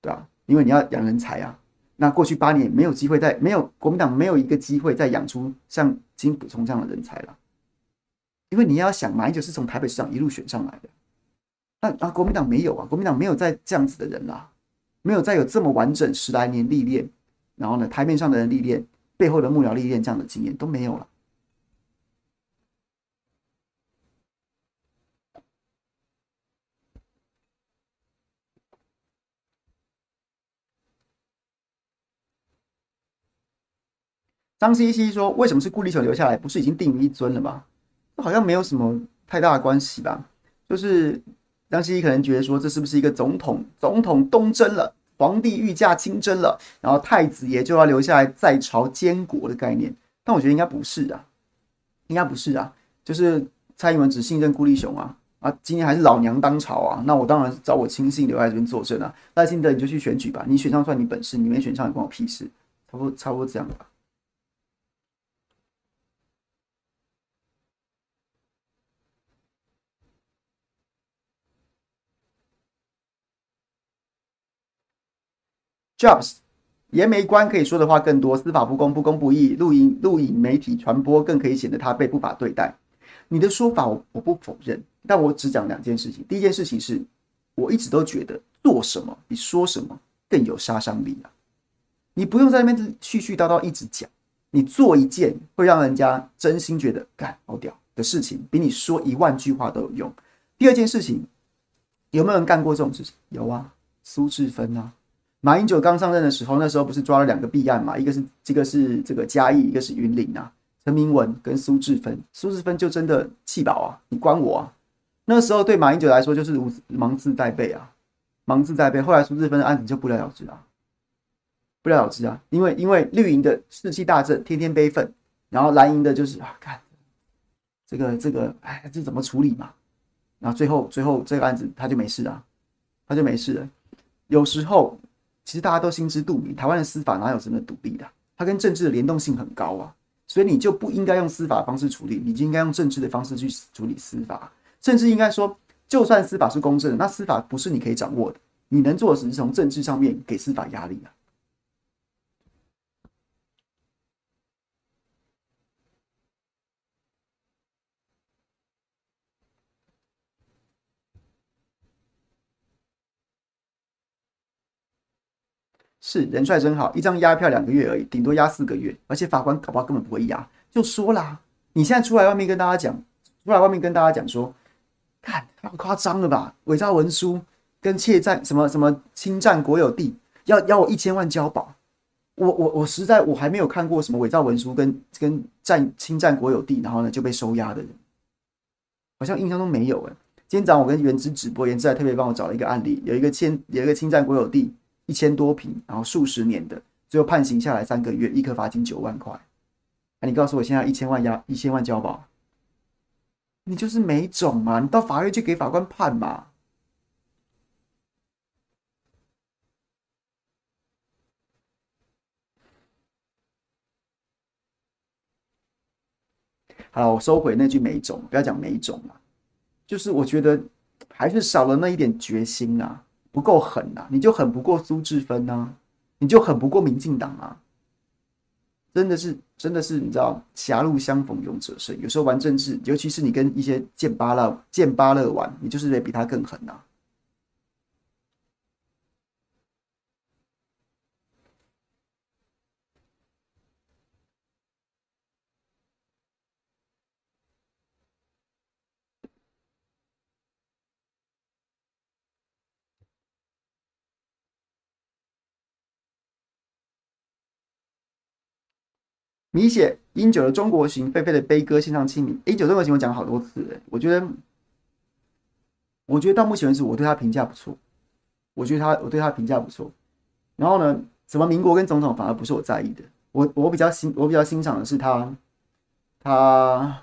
对啊，因为你要养人才啊。那过去八年没有机会再没有国民党没有一个机会再养出像金溥聪这样的人才了，因为你要想马英九是从台北市长一路选上来的，那啊国民党没有啊，国民党没有再这样子的人啦，没有再有这么完整十来年历练，然后呢台面上的人历练，背后的幕僚历练这样的经验都没有了。张西西说：“为什么是顾立雄留下来？不是已经定于一尊了吗？好像没有什么太大的关系吧。就是张西西可能觉得说，这是不是一个总统总统东征了，皇帝御驾亲征了，然后太子爷就要留下来在朝监国的概念？但我觉得应该不是啊，应该不是啊。就是蔡英文只信任顾立雄啊啊，今天还是老娘当朝啊，那我当然是找我亲信留在这边作证啊。赖清德你就去选举吧，你选上算你本事，你没选上也关我屁事，差不多差不多这样吧。” Jobs 严没关可以说的话更多，司法不公、不公不义，录影录影媒体传播更可以显得他被不法对待。你的说法我我不否认，但我只讲两件事情。第一件事情是，我一直都觉得做什么比说什么更有杀伤力啊！你不用在那边絮絮叨叨一直讲，你做一件会让人家真心觉得干好屌的事情，比你说一万句话都有用。第二件事情，有没有人干过这种事情？有啊，苏志芬啊。马英九刚上任的时候，那时候不是抓了两个弊案嘛？一个是这个是这个嘉义，一个是云林啊。陈明文跟苏志芬，苏志芬就真的气饱啊！你关我啊！那时候对马英九来说就是芒刺在背啊，芒刺在背。后来苏志芬的案子就不了了之啊，不了了之啊，因为因为绿营的士气大振，天天悲愤，然后蓝营的就是啊，看这个这个，哎，这怎么处理嘛？然后最后最后这个案子他就没事了，他就没事了。有时候。其实大家都心知肚明，台湾的司法哪有真的独立的？它跟政治的联动性很高啊，所以你就不应该用司法方式处理，你就应该用政治的方式去处理司法，甚至应该说，就算司法是公正的，那司法不是你可以掌握的，你能做的只是从政治上面给司法压力啊。是人帅真好，一张押票两个月而已，顶多押四个月，而且法官搞不好根本不会押，就说啦，你现在出来外面跟大家讲，出来外面跟大家讲说，看太夸张了吧？伪造文书跟窃占什么什么侵占国有地，要要我一千万交保，我我我实在我还没有看过什么伪造文书跟跟占侵占国有地，然后呢就被收押的人，好像印象中没有哎。今天早上我跟原之直播，原之还特别帮我找了一个案例，有一个侵有一个侵占国有地。一千多平，然后数十年的，最后判刑下来三个月，一颗罚金九万块。你告诉我，现在一千万押一千万交保，你就是没种嘛？你到法院去给法官判嘛？好了，我收回那句没种，不要讲没种了，就是我觉得还是少了那一点决心啊。不够狠呐、啊，你就狠不过苏治芬呐，你就狠不过民进党啊！真的是，真的是，你知道，狭路相逢勇者胜。有时候玩政治，尤其是你跟一些剑巴勒、剑巴勒玩，你就是得比他更狠呐、啊。米写英九的中国行，狒狒的悲歌献上清明。英九中国行我讲好多次，我觉得，我觉得到目前为止我对他评价不错，我觉得他我对他评价不错。然后呢，什么民国跟总统反而不是我在意的，我我比较欣我比较欣赏的是他，他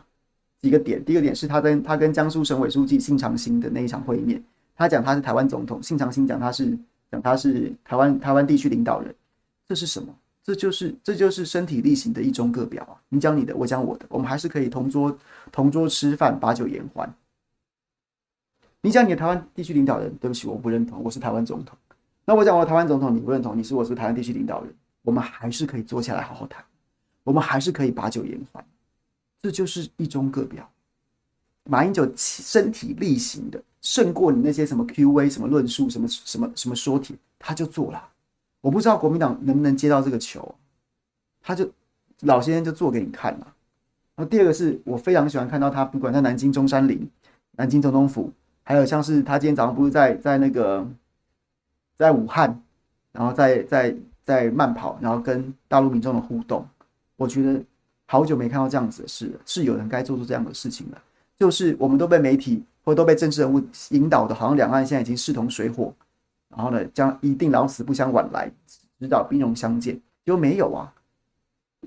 几个点。第一个点是他跟他跟江苏省委书记信长兴的那一场会面，他讲他是台湾总统，信长兴讲他是讲他是台湾台湾地区领导人，这是什么？这就是这就是身体力行的一中各表啊！你讲你的，我讲我的，我们还是可以同桌同桌吃饭，把酒言欢。你讲你的台湾地区领导人，对不起，我不认同，我是台湾总统。那我讲我的台湾总统，你不认同，你是我是台湾地区领导人，我们还是可以坐下来好好谈，我们还是可以把酒言欢。这就是一中各表。马英九身体力行的胜过你那些什么 Q&A 什么论述什么什么什么说帖，他就做了。我不知道国民党能不能接到这个球，他就老先生就做给你看了。然后第二个是我非常喜欢看到他，不管在南京中山陵、南京总统府，还有像是他今天早上不是在在那个在武汉，然后在在在慢跑，然后跟大陆民众的互动，我觉得好久没看到这样子的事了，是有人该做出这样的事情了。就是我们都被媒体或都被政治人物引导的，好像两岸现在已经势同水火。然后呢，将一定老死不相往来，直到兵戎相见。结果没有啊，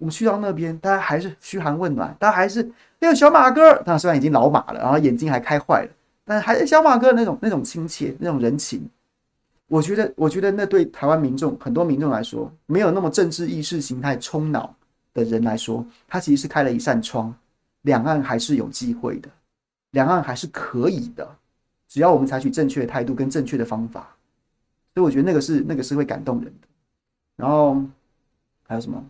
我们去到那边，大家还是嘘寒问暖，大家还是那个小马哥。他虽然已经老马了，然后眼睛还开坏了，但还是小马哥那种那种亲切，那种人情。我觉得，我觉得那对台湾民众很多民众来说，没有那么政治意识形态冲脑的人来说，他其实是开了一扇窗，两岸还是有机会的，两岸还是可以的，只要我们采取正确的态度跟正确的方法。所以我觉得那个是那个是会感动人的，然后还有什么？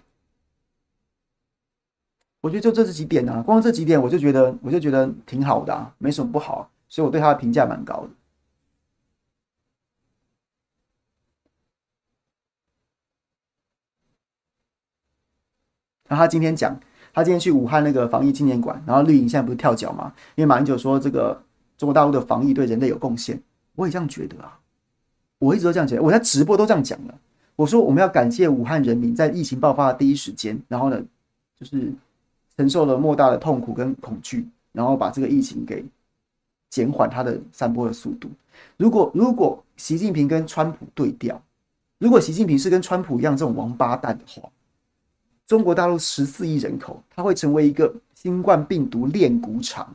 我觉得就这几点啊，光这几点我就觉得我就觉得挺好的啊，没什么不好，所以我对他的评价蛮高的。然后他今天讲，他今天去武汉那个防疫纪念馆，然后绿营现在不是跳脚吗？因为马英九说这个中国大陆的防疫对人类有贡献，我也这样觉得啊。我一直都这样讲，我在直播都这样讲了。我说我们要感谢武汉人民在疫情爆发的第一时间，然后呢，就是承受了莫大的痛苦跟恐惧，然后把这个疫情给减缓它的散播的速度。如果如果习近平跟川普对调，如果习近平是跟川普一样这种王八蛋的话，中国大陆十四亿人口，它会成为一个新冠病毒炼蛊场，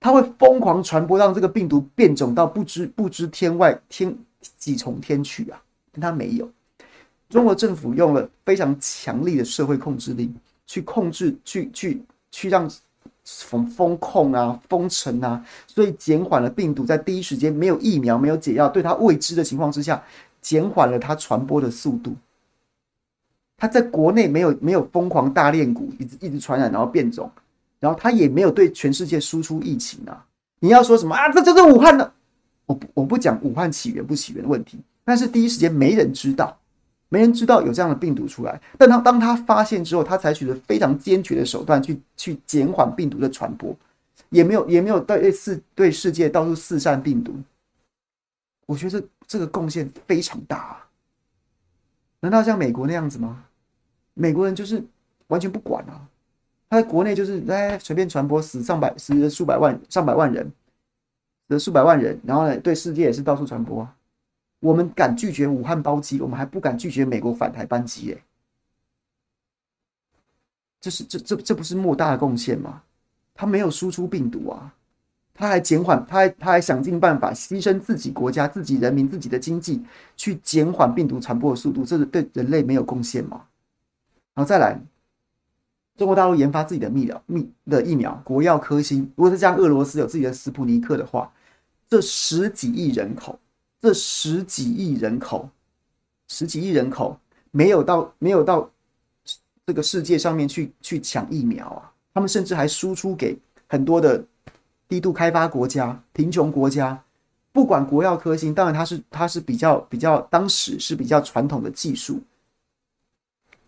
它会疯狂传播，让这个病毒变种到不知不知天外天。几重天去啊？但他没有。中国政府用了非常强力的社会控制力去控制，去去去让封封控啊、封城啊，所以减缓了病毒在第一时间没有疫苗、没有解药、对它未知的情况之下，减缓了它传播的速度。它在国内没有没有疯狂大链股，一直一直传染，然后变种，然后它也没有对全世界输出疫情啊。你要说什么啊？这就是武汉的。我不我不讲武汉起源不起源的问题，但是第一时间没人知道，没人知道有这样的病毒出来。但他当他发现之后，他采取了非常坚决的手段去去减缓病毒的传播，也没有也没有对世对世界到处四散病毒。我觉得这这个贡献非常大啊。难道像美国那样子吗？美国人就是完全不管啊，他在国内就是哎随便传播，死上百死数百万上百万人。的数百万人，然后呢，对世界也是到处传播啊。我们敢拒绝武汉包机，我们还不敢拒绝美国返台班机耶。这是这这这不是莫大的贡献吗？他没有输出病毒啊，他还减缓，他还他还想尽办法牺牲自己国家、自己人民、自己的经济，去减缓病毒传播的速度。这是对人类没有贡献吗？然后再来，中国大陆研发自己的疫苗，疫的疫苗，国药科兴。如果是像俄罗斯有自己的斯普尼克的话。这十几亿人口，这十几亿人口，十几亿人口没有到没有到这个世界上面去去抢疫苗啊！他们甚至还输出给很多的低度开发国家、贫穷国家。不管国药科兴，当然它是它是比较比较当时是比较传统的技术，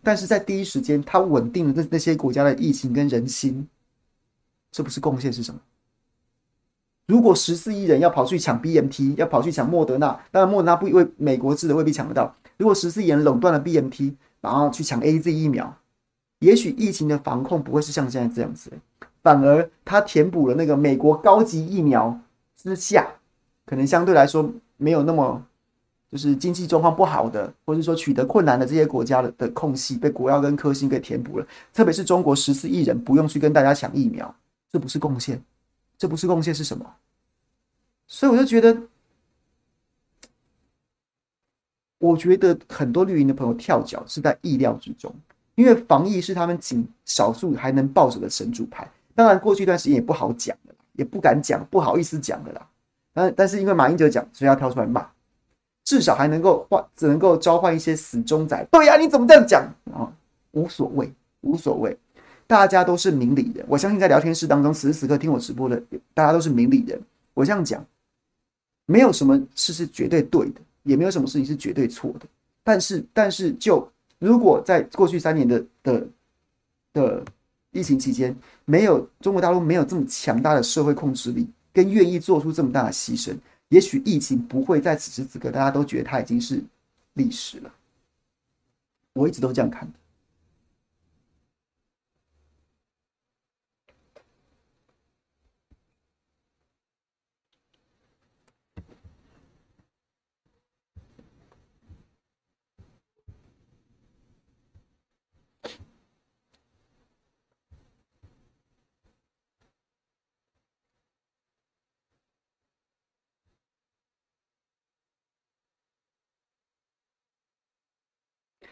但是在第一时间，它稳定了那那些国家的疫情跟人心，这不是贡献是什么？如果十四亿人要跑去抢 BNT，要跑去抢莫德纳，当然莫德纳不为美国制的未必抢得到。如果十四亿人垄断了 BNT，然后去抢 AZ 疫苗，也许疫情的防控不会是像现在这样子，反而它填补了那个美国高级疫苗之下，可能相对来说没有那么就是经济状况不好的，或者说取得困难的这些国家的的空隙，被国药跟科兴给填补了。特别是中国十四亿人不用去跟大家抢疫苗，这不是贡献。这不是贡献是什么？所以我就觉得，我觉得很多绿营的朋友跳脚是在意料之中，因为防疫是他们仅少数还能抱着的神主牌。当然，过去一段时间也不好讲的，也不敢讲，不好意思讲的啦。但但是因为马英九讲，所以要跳出来骂，至少还能够换，只能够召唤一些死忠仔。对呀，你怎么这样讲啊？无所谓，无所谓。大家都是明理人，我相信在聊天室当中，此时此刻听我直播的，大家都是明理人。我这样讲，没有什么事是绝对对的，也没有什么事情是绝对错的。但是，但是就如果在过去三年的的的疫情期间，没有中国大陆没有这么强大的社会控制力，跟愿意做出这么大的牺牲，也许疫情不会在此时此刻大家都觉得它已经是历史了。我一直都这样看的。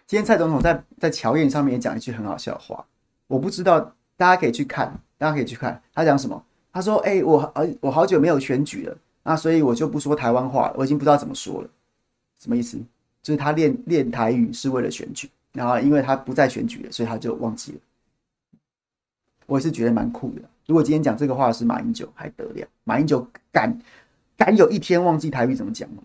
今天蔡总统在在乔宴上面也讲一句很好笑的话，我不知道大家可以去看，大家可以去看他讲什么。他说：“哎、我呃我好久没有选举了，那所以我就不说台湾话了，我已经不知道怎么说了。什么意思？就是他练练台语是为了选举，然后因为他不再选举了，所以他就忘记了。我也是觉得蛮酷的。如果今天讲这个话是马英九，还得了？马英九敢敢有一天忘记台语怎么讲吗？”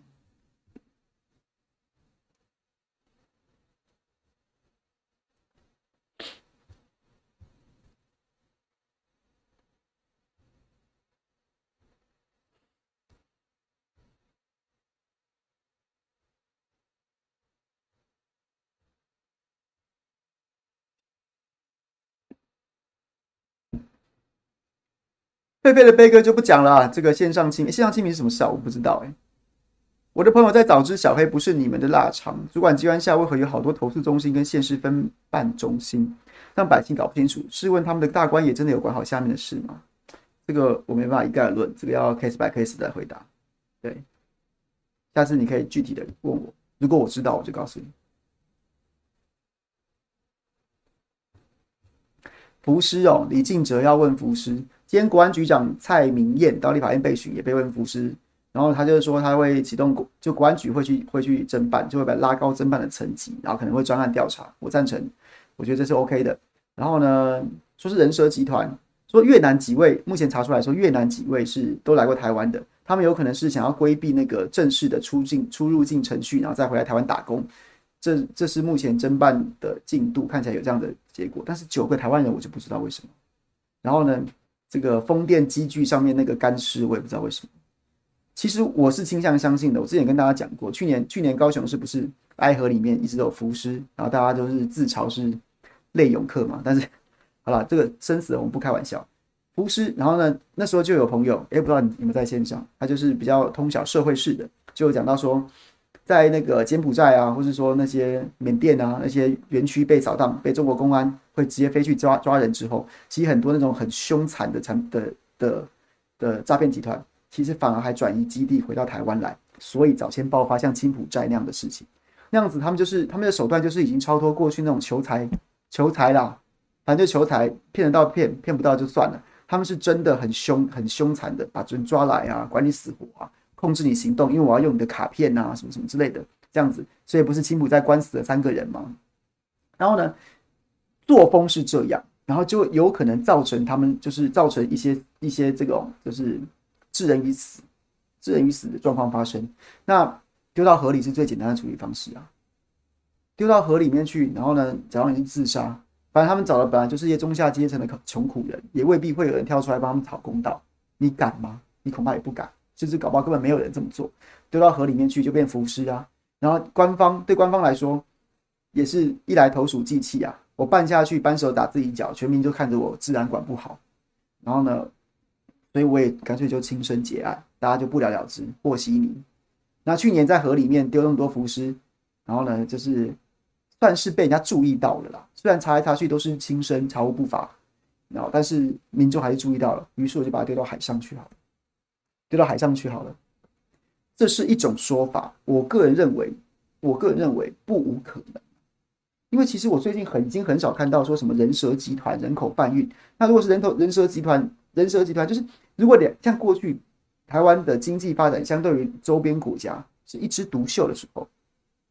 贝贝的悲歌就不讲了、这个线上清线上清明是什么事啊？我不知道哎、我的朋友在早知小黑不是你们的腊肠，主管机关下为何有好多投诉中心跟县市分办中心，让百姓搞不清楚？试问他们的大官也真的有管好下面的事吗？这个我没办法一概而论，这个要 case by case 再回答。对，下次你可以具体的问我，如果我知道我就告诉你。福师哦，李静哲要问福师。今天国安局长蔡明彦到立法院被询，也被问福斯。然后他就是说他会启动国，就国安局会去会去侦办，就会把拉高侦办的层级，然后可能会专案调查。我赞成，我觉得这是 OK 的。然后呢，说是人蛇集团，说越南几位目前查出来说越南几位是都来过台湾的，他们有可能是想要规避那个正式的出境出入境程序，然后再回来台湾打工。这这是目前侦办的进度，看起来有这样的结果。但是九个台湾人，我就不知道为什么。然后呢，这个风电机具上面那个干尸，我也不知道为什么。其实我是倾向相信的。我之前跟大家讲过，去年去年高雄是不是爱河里面一直都有浮尸，然后大家都是自嘲是泪泳客嘛？但是好了，这个生死我们不开玩笑。浮尸，然后呢，那时候就有朋友，也不知道你有没有在线上，他就是比较通晓社会事的，就有讲到说。在那个柬埔寨啊，或是说那些缅甸啊，那些园区被扫荡，被中国公安会直接飞去抓抓人之后，其实很多那种很凶残的产的的的诈骗集团，其实反而还转移基地回到台湾来，所以早先爆发像柬埔寨那样的事情，那样子他们就是他们的手段就是已经超脱过去那种求财求财啦，反正就求财，骗得到骗，骗不到就算了，他们是真的很凶很凶残的，把人抓来啊，管你死活啊。控制你行动，因为我要用你的卡片啊，什么什么之类的，这样子，所以不是柬埔寨关死了三个人吗？然后呢，作风是这样，然后就有可能造成他们就是造成一些一些这种就是致人于死、致人于死的状况发生。那丢到河里是最简单的处理方式啊，丢到河里面去，然后呢，假如你是自杀，反正他们找的本来就是一些中下阶层的穷苦人，也未必会有人跳出来帮他们讨公道。你敢吗？你恐怕也不敢。甚至搞不好根本没有人这么做，丢到河里面去就变浮尸啊！然后官方对官方来说，也是一来投鼠忌器啊！我办下去，扳手打自己脚，全民就看着我，自然管不好。然后呢，所以我也干脆就轻生结案，大家就不了了之，和稀泥。那去年在河里面丢那么多浮尸，然后呢，就是算是被人家注意到了啦。虽然查来查去都是轻生，查无不法，然后但是民众还是注意到了，于是我就把它丢到海上去了。丢到海上去好了，这是一种说法。我个人认为，我个人认为不无可能，因为其实我最近很已经很少看到说什么人蛇集团人口贩运。那如果是人头人蛇集团，人蛇集团就是如果两像过去台湾的经济发展相对于周边国家是一枝独秀的时候，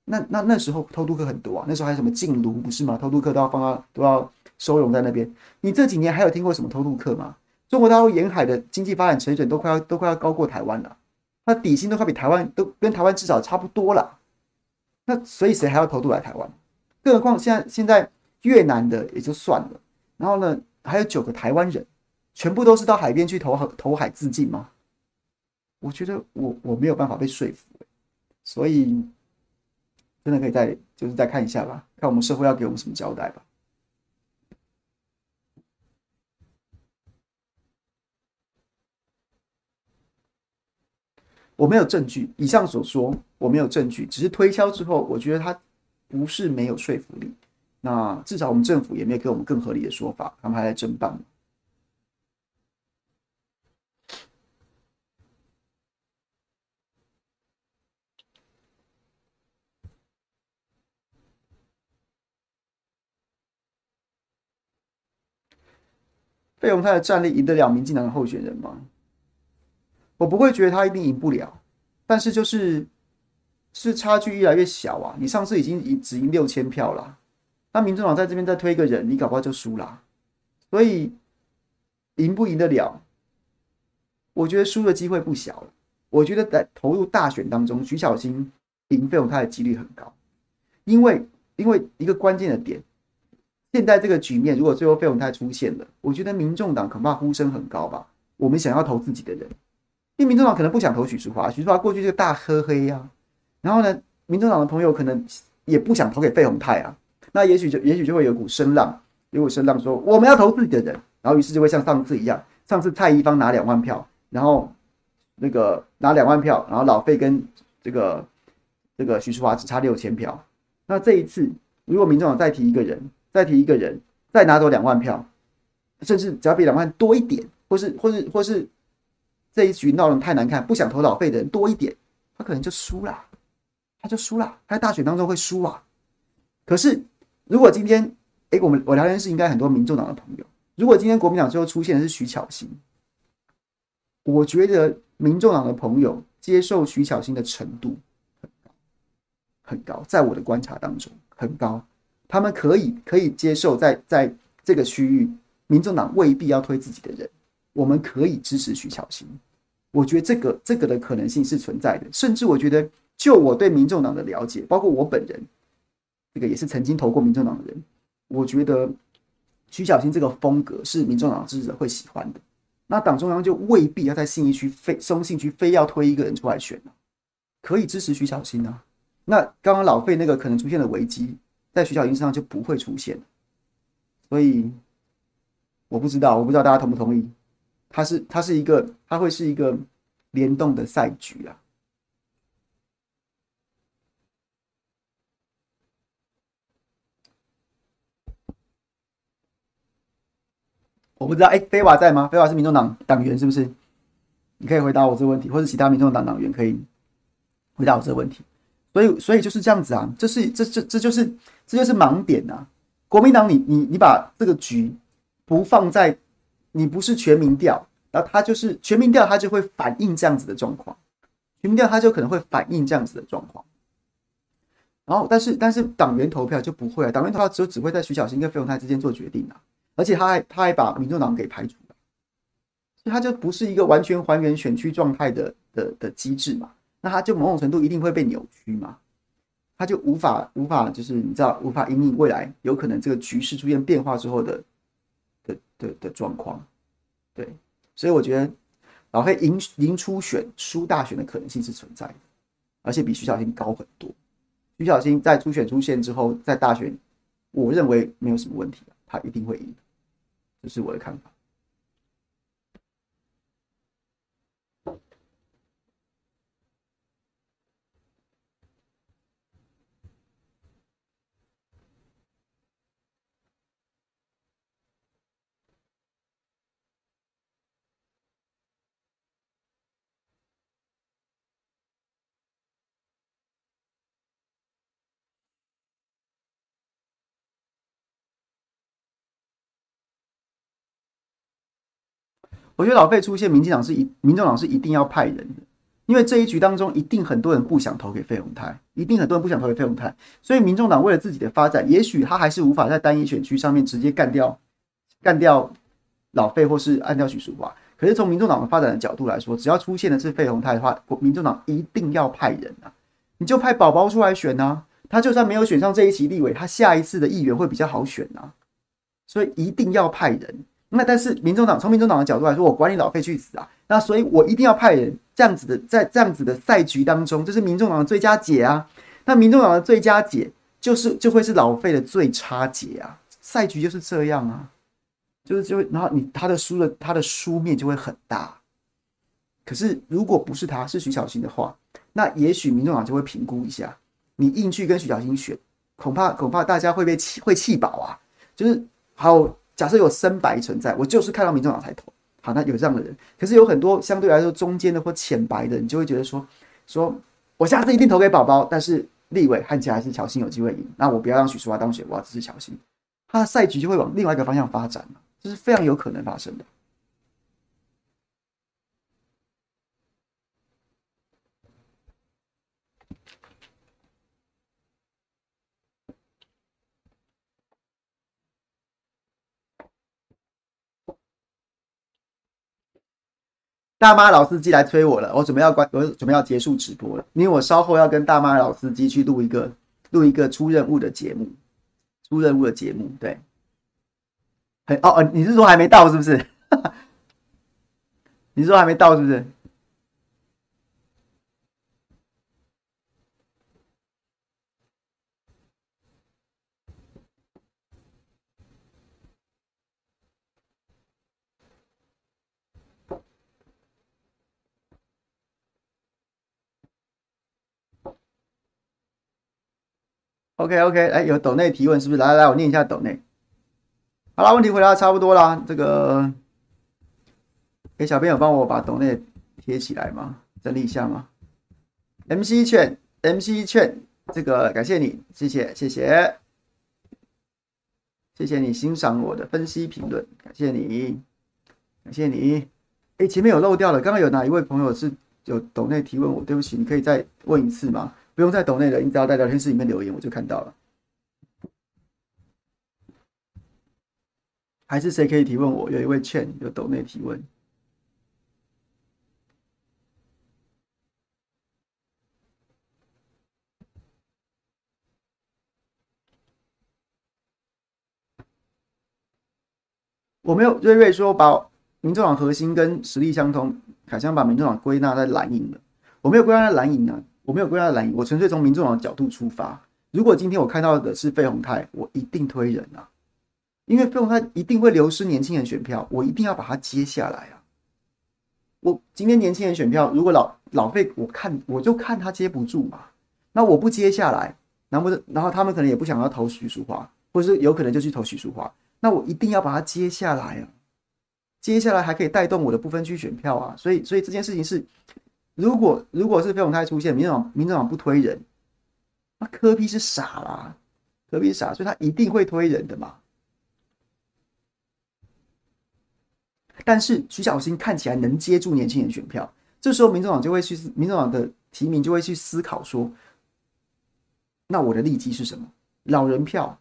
那那那时候偷渡客很多啊，那时候还有什么禁卢不是吗？偷渡客都要放到都要收容在那边。你这几年还有听过什么偷渡客吗？中国大陆沿海的经济发展水准都快要都快要高过台湾了，那底薪都快比台湾都跟台湾至少差不多了，那所以谁还要偷渡来台湾？更何况现在现在越南的也就算了，然后呢还有九个台湾人，全部都是到海边去投投海自尽吗？我觉得我我没有办法被说服，所以真的可以再就是再看一下吧，看我们社会要给我们什么交代吧。我没有证据，以上所说我没有证据，只是推敲之后，我觉得他不是没有说服力。那至少我们政府也没有给我们更合理的说法，他们还在侦办。费鸿泰的战力赢得了民进党的候选人吗？我不会觉得他一定赢不了，但是就是是差距越来越小啊！你上次已经赢只赢六千票了，那民众党在这边再推一个人，你搞不好就输了。所以赢不赢得了？我觉得输的机会不小。我觉得在投入大选当中，徐小新赢费鸿泰的几率很高，因为因为一个关键的点，现在这个局面，如果最后费用泰出现了，我觉得民众党恐怕呼声很高吧。我们想要投自己的人。因为民众党可能不想投许淑华，许淑华过去就大黑黑呀。然后呢，民众党的朋友可能也不想投给费鸿泰啊。那也许就也许就会有股声浪，有股声浪说我们要投自己的人。然后于是就会像上次一样，上次蔡宜芳拿两万票，然后那个拿两万票，然后老费跟这个这个许淑华只差六千票。那这一次，如果民众党再提一个人，再提一个人，再拿走两万票，甚至只要比两万多一点，或是或是或是。这一局闹得太难看，不想投老费的人多一点，他可能就输了，他就输了，他在大选当中会输啊。可是如果今天，哎，我们我聊天室应该很多民众党的朋友，如果今天国民党最后出现的是徐巧芯，我觉得民众党的朋友接受徐巧芯的程度很高，很高，在我的观察当中很高，他们可以可以接受在在这个区域，民众党未必要推自己的人，我们可以支持徐巧芯。我觉得这个这个的可能性是存在的，甚至我觉得，就我对民众党的了解，包括我本人，这个也是曾经投过民众党的人，我觉得徐小新这个风格是民众党支持者会喜欢的。那党中央就未必要在信义区非松信区非要推一个人出来选，可以支持徐巧芯啊。那刚刚老费那个可能出现的危机，在徐小新身上就不会出现。所以我不知道，我不知道大家同不同意。它是它是一个，它会是一个联动的赛局啊！我不知道，哎，飞瓦在吗？飞瓦是民众党党员是不是？你可以回答我这个问题，或者其他民众党党员可以回答我这个问题。所以，所以就是这样子啊，这是这这这就是这就是盲点啊！国民党，你你你把这个局不放在。你不是全民调，然后他就是全民调，他就会反映这样子的状况。全民调他就可能会反映这样子的状况。然后，但是但是党员投票就不会啊，党员投票只有只会在徐小新跟费鸿泰之间做决定啊，而且他还他还把民众党给排除了，所以他就不是一个完全还原选区状态的的的机制嘛。那他就某种程度一定会被扭曲嘛，他就无法无法就是你知道无法因应未来有可能这个局势出现变化之后的。的的状况，对，所以我觉得老黑赢赢初选输大选的可能性是存在的，而且比徐小新高很多。徐小新在初选出现之后，在大选，我认为没有什么问题，他一定会赢，这是我的看法。我觉得老费出现，民进党是一，民众党是一定要派人的，因为这一局当中一定很多人不想投给费鸿泰，一定很多人不想投给费鸿泰，所以民众党为了自己的发展，也许他还是无法在单一选区上面直接干掉干掉老费，或是干掉许淑华。可是从民众党的发展的角度来说，只要出现的是费鸿泰的话，民众党一定要派人啊，你就派宝宝出来选啊，他就算没有选上这一席立委，他下一次的议员会比较好选啊，所以一定要派人。那但是民众党从民众党的角度来说，我管你老费去死啊！那所以我一定要派人这样子的，在这样子的赛局当中，这是民众党的最佳解啊。那民众党的最佳解就是就会是老费的最差解啊。赛局就是这样啊，就是就然后你他的输的他的输面就会很大。可是如果不是他是徐小新的话，那也许民众党就会评估一下，你硬去跟徐小新选，恐怕恐怕大家会被气会气饱啊。就是好。假设有深白存在，我就是看到民众党才投。好，那有这样的人，可是有很多相对来说中间的或浅白的你，就会觉得说，说我下次一定投给宝宝，但是立委看起来还是乔欣有机会赢，那我不要让许淑华当选，我要支持乔欣，他的赛局就会往另外一个方向发展，这是非常有可能发生的。大妈老司机来催我了，我准备要关，我准备要结束直播了，因为我稍后要跟大妈老司机去录一个录一个出任务的节目，出任务的节目，对，很哦哦，你是说还没到是不是？你是说还没到是不是？OK OK，哎，有斗内提问是不是？来来来，我念一下斗内。好了，问题回答差不多了。这个，给小朋友帮我把斗内贴起来吗？整理一下吗？MC 券，MC 券，这个感谢你，谢谢谢谢。谢谢你欣赏我的分析评论，感谢你，感谢你。哎，前面有漏掉了，刚刚有哪一位朋友是有抖内提问我？对不起，你可以再问一次吗？不用再抖内了，你只要在聊天室里面留言，我就看到了。还是谁可以提问我？有一位倩有抖内提问。我没有瑞瑞说把民众党核心跟实力相通，凯翔把民众党归纳在蓝营了。我没有归纳在蓝营啊，我没有归纳在蓝营，我纯粹从民众党的角度出发。如果今天我看到的是费鸿泰，我一定推人啊，因为费鸿泰一定会流失年轻人选票，我一定要把他接下来啊。我今天年轻人选票，如果老老费，我看我就看他接不住嘛。那我不接下来，然后然后他们可能也不想要投徐淑华，或者是有可能就去投徐淑华。那我一定要把它接下来啊！接下来还可以带动我的部分区选票啊！所以，所以这件事情是，如果如果是费鸿泰出现，民众党民众党不推人，那柯 P 是傻啦，柯 P 傻，所以他一定会推人的嘛。但是徐小新看起来能接住年轻人选票，这时候民众党就会去，民众党的提名就会去思考说，那我的利基是什么？老人票。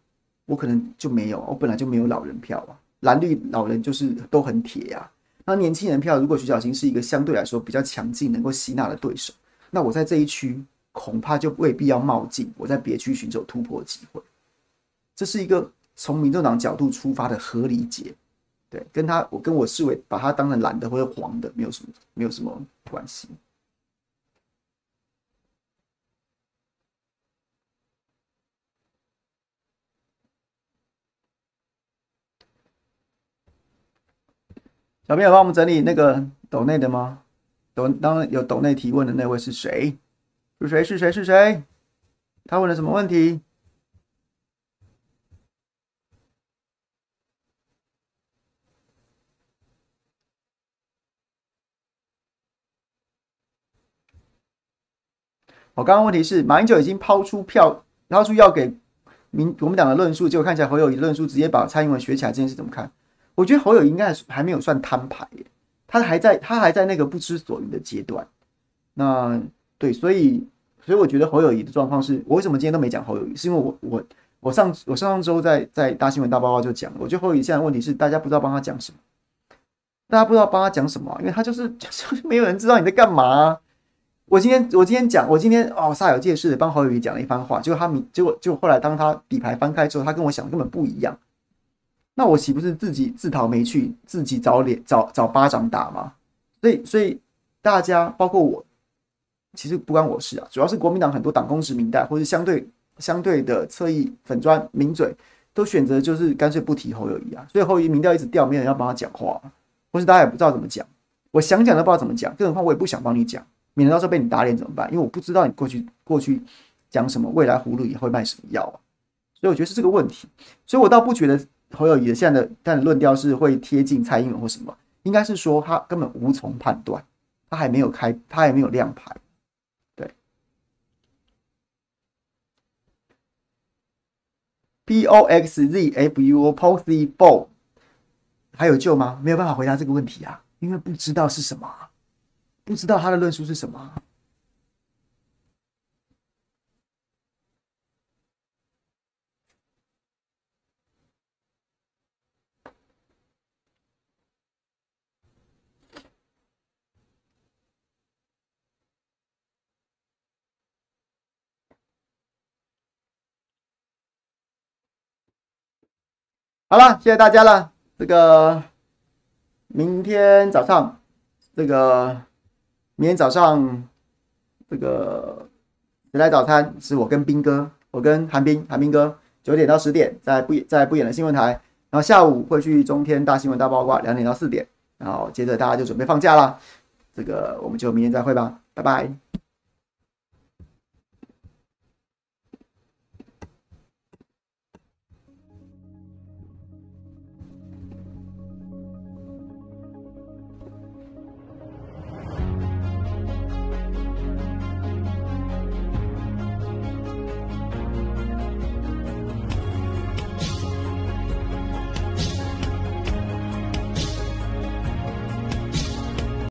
我可能就没有，我本来就没有老人票啊，蓝绿老人就是都很铁呀。那年轻人票，如果徐小新是一个相对来说比较强劲、能够吸纳的对手，那我在这一区恐怕就未必要冒进，我在别区寻求突破机会。这是一个从民众党角度出发的合理解，对，跟他我跟我视为把他当成蓝的或者黄的没有什么没有什么关系。小朋友帮我们整理那个抖内的吗？抖当然有抖内提问的那位是谁？是谁？是谁？是谁？他问了什么问题？我刚刚问题是马英九已经抛出票，抛出要给民我们党的论述，结果看起来侯友宜的论述直接把蔡英文学起来，这件事怎么看？我觉得侯友宜应该还没有算摊牌耶，他还在他还在那个不知所云的阶段。那对，所以所以我觉得侯友宜的状况是，我为什么今天都没讲侯友宜？是因为我我我上我上上周在在大新闻大报告就讲，我觉得侯友宜现在问题是大家不知道帮他讲什么，大家不知道帮他讲什么，因为他就是就是 没有人知道你在干嘛。我今天我今天讲我今天哦煞有介事的帮侯友宜讲了一番话，结果他结果结果后来当他底牌翻开之后，他跟我想的根本不一样。那我岂不是自己自讨没趣，自己找脸找找巴掌打吗？所以，所以大家包括我，其实不关我事啊。主要是国民党很多党公职民代，或是相对相对的侧翼粉砖名嘴，都选择就是干脆不提侯友谊啊。所以侯友谊民调一直掉，没人要帮他讲话，或是大家也不知道怎么讲。我想讲都不知道怎么讲，更何况我也不想帮你讲，免得到时候被你打脸怎么办？因为我不知道你过去过去讲什么，未来葫芦也会卖什么药啊。所以我觉得是这个问题。所以我倒不觉得。侯友宜的现在的但论调是会贴近蔡英文或什么，应该是说他根本无从判断，他还没有开，他还没有亮牌。对，P O X Z F U O P O X Four 还有救吗？没有办法回答这个问题啊，因为不知道是什么，不知道他的论述是什么。好了，谢谢大家了。这个明天早上，这个明天早上，这个谁来早餐？是我跟斌哥，我跟韩斌，韩斌哥九点到十点在不在不演的新闻台，然后下午会去中天大新闻大八卦两点到四点，然后接着大家就准备放假了。这个我们就明天再会吧，拜拜。